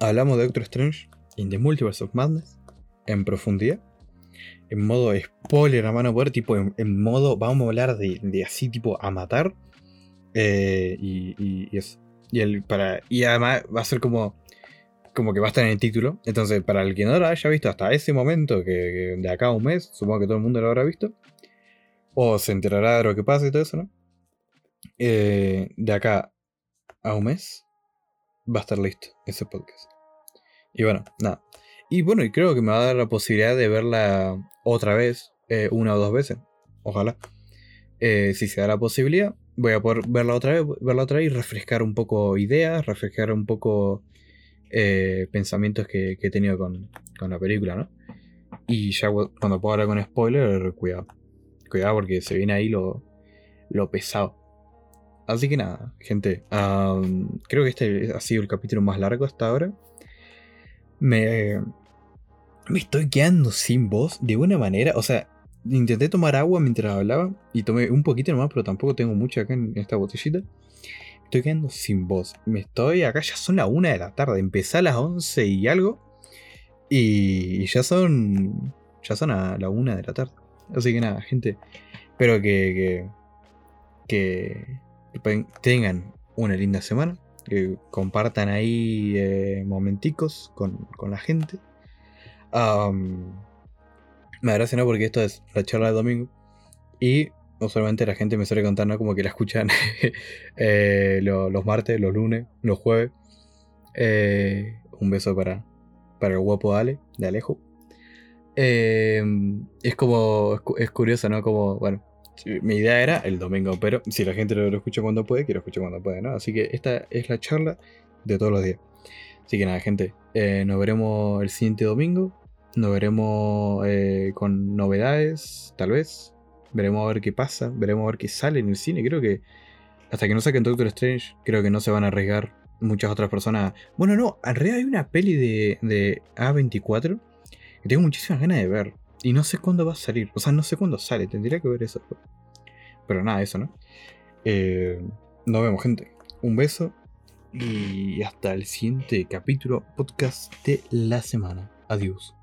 [SPEAKER 1] Hablamos de Doctor Strange in the Multiverse of Madness. En profundidad. En modo spoiler a mano poder. Tipo en, modo. Vamos a hablar de, así tipo a matar. Eh, y, y, eso. Y, el, para, y además va a ser como como que va a estar en el título. Entonces, para el que no lo haya visto hasta ese momento, que, de acá a un mes, supongo que todo el mundo lo habrá visto, o se enterará de lo que pasa y todo eso, ¿no? Eh, de acá a un mes va a estar listo ese podcast. Y bueno, nada. Y bueno, y creo que me va a dar la posibilidad de verla otra vez, eh, una o dos veces. Ojalá. Eh, si se da la posibilidad, voy a poder verla otra vez, verla otra vez y refrescar un poco ideas, refrescar un poco pensamientos que, he tenido con, con la película, ¿no? Y ya cuando puedo hablar con spoiler, cuidado. Cuidado porque se viene ahí lo, lo pesado. Así que nada, gente. creo que este ha sido el capítulo más largo hasta ahora. Me, me estoy quedando sin voz de buena manera. O sea, intenté tomar agua mientras hablaba y tomé un poquito nomás, pero tampoco tengo mucho acá en esta botellita. Estoy quedando sin voz. Me estoy acá, ya son las 1 de la tarde. Empecé a las 11 y algo. Y ya son. Ya son a la 1 de la tarde. Así que nada, gente. Espero que, que, tengan una linda semana. Que compartan ahí eh, momenticos con, la gente. me agradece, ¿no? Porque esto es la charla de domingo. Y usualmente la gente me suele contar, ¿no? Como que la escuchan <laughs> eh, los martes, los lunes, los jueves. Eh, un beso para, para el guapo Ale, de Alejo. Em, es como, es, curioso, ¿no? Como, bueno, mi idea era el domingo, pero si la gente lo, escucha cuando puede, quiero escuchar cuando puede, ¿no? Así que esta es la charla de todos los días. Así que nada, gente, eh, nos veremos el siguiente domingo. Nos veremos eh, con novedades, tal vez. Veremos a ver qué pasa, veremos a ver qué sale en el cine. Creo que hasta que no saquen Doctor Strange, creo que no se van a arriesgar muchas otras personas. Bueno, no, en realidad hay una peli de, de A24 tengo muchísimas ganas de ver. Y no sé cuándo va a salir. O sea, no sé cuándo sale. Tendría que ver eso. Pero nada, eso, ¿no? Eh, nos vemos, gente. Un beso. Y hasta el siguiente capítulo, podcast de la semana. Adiós.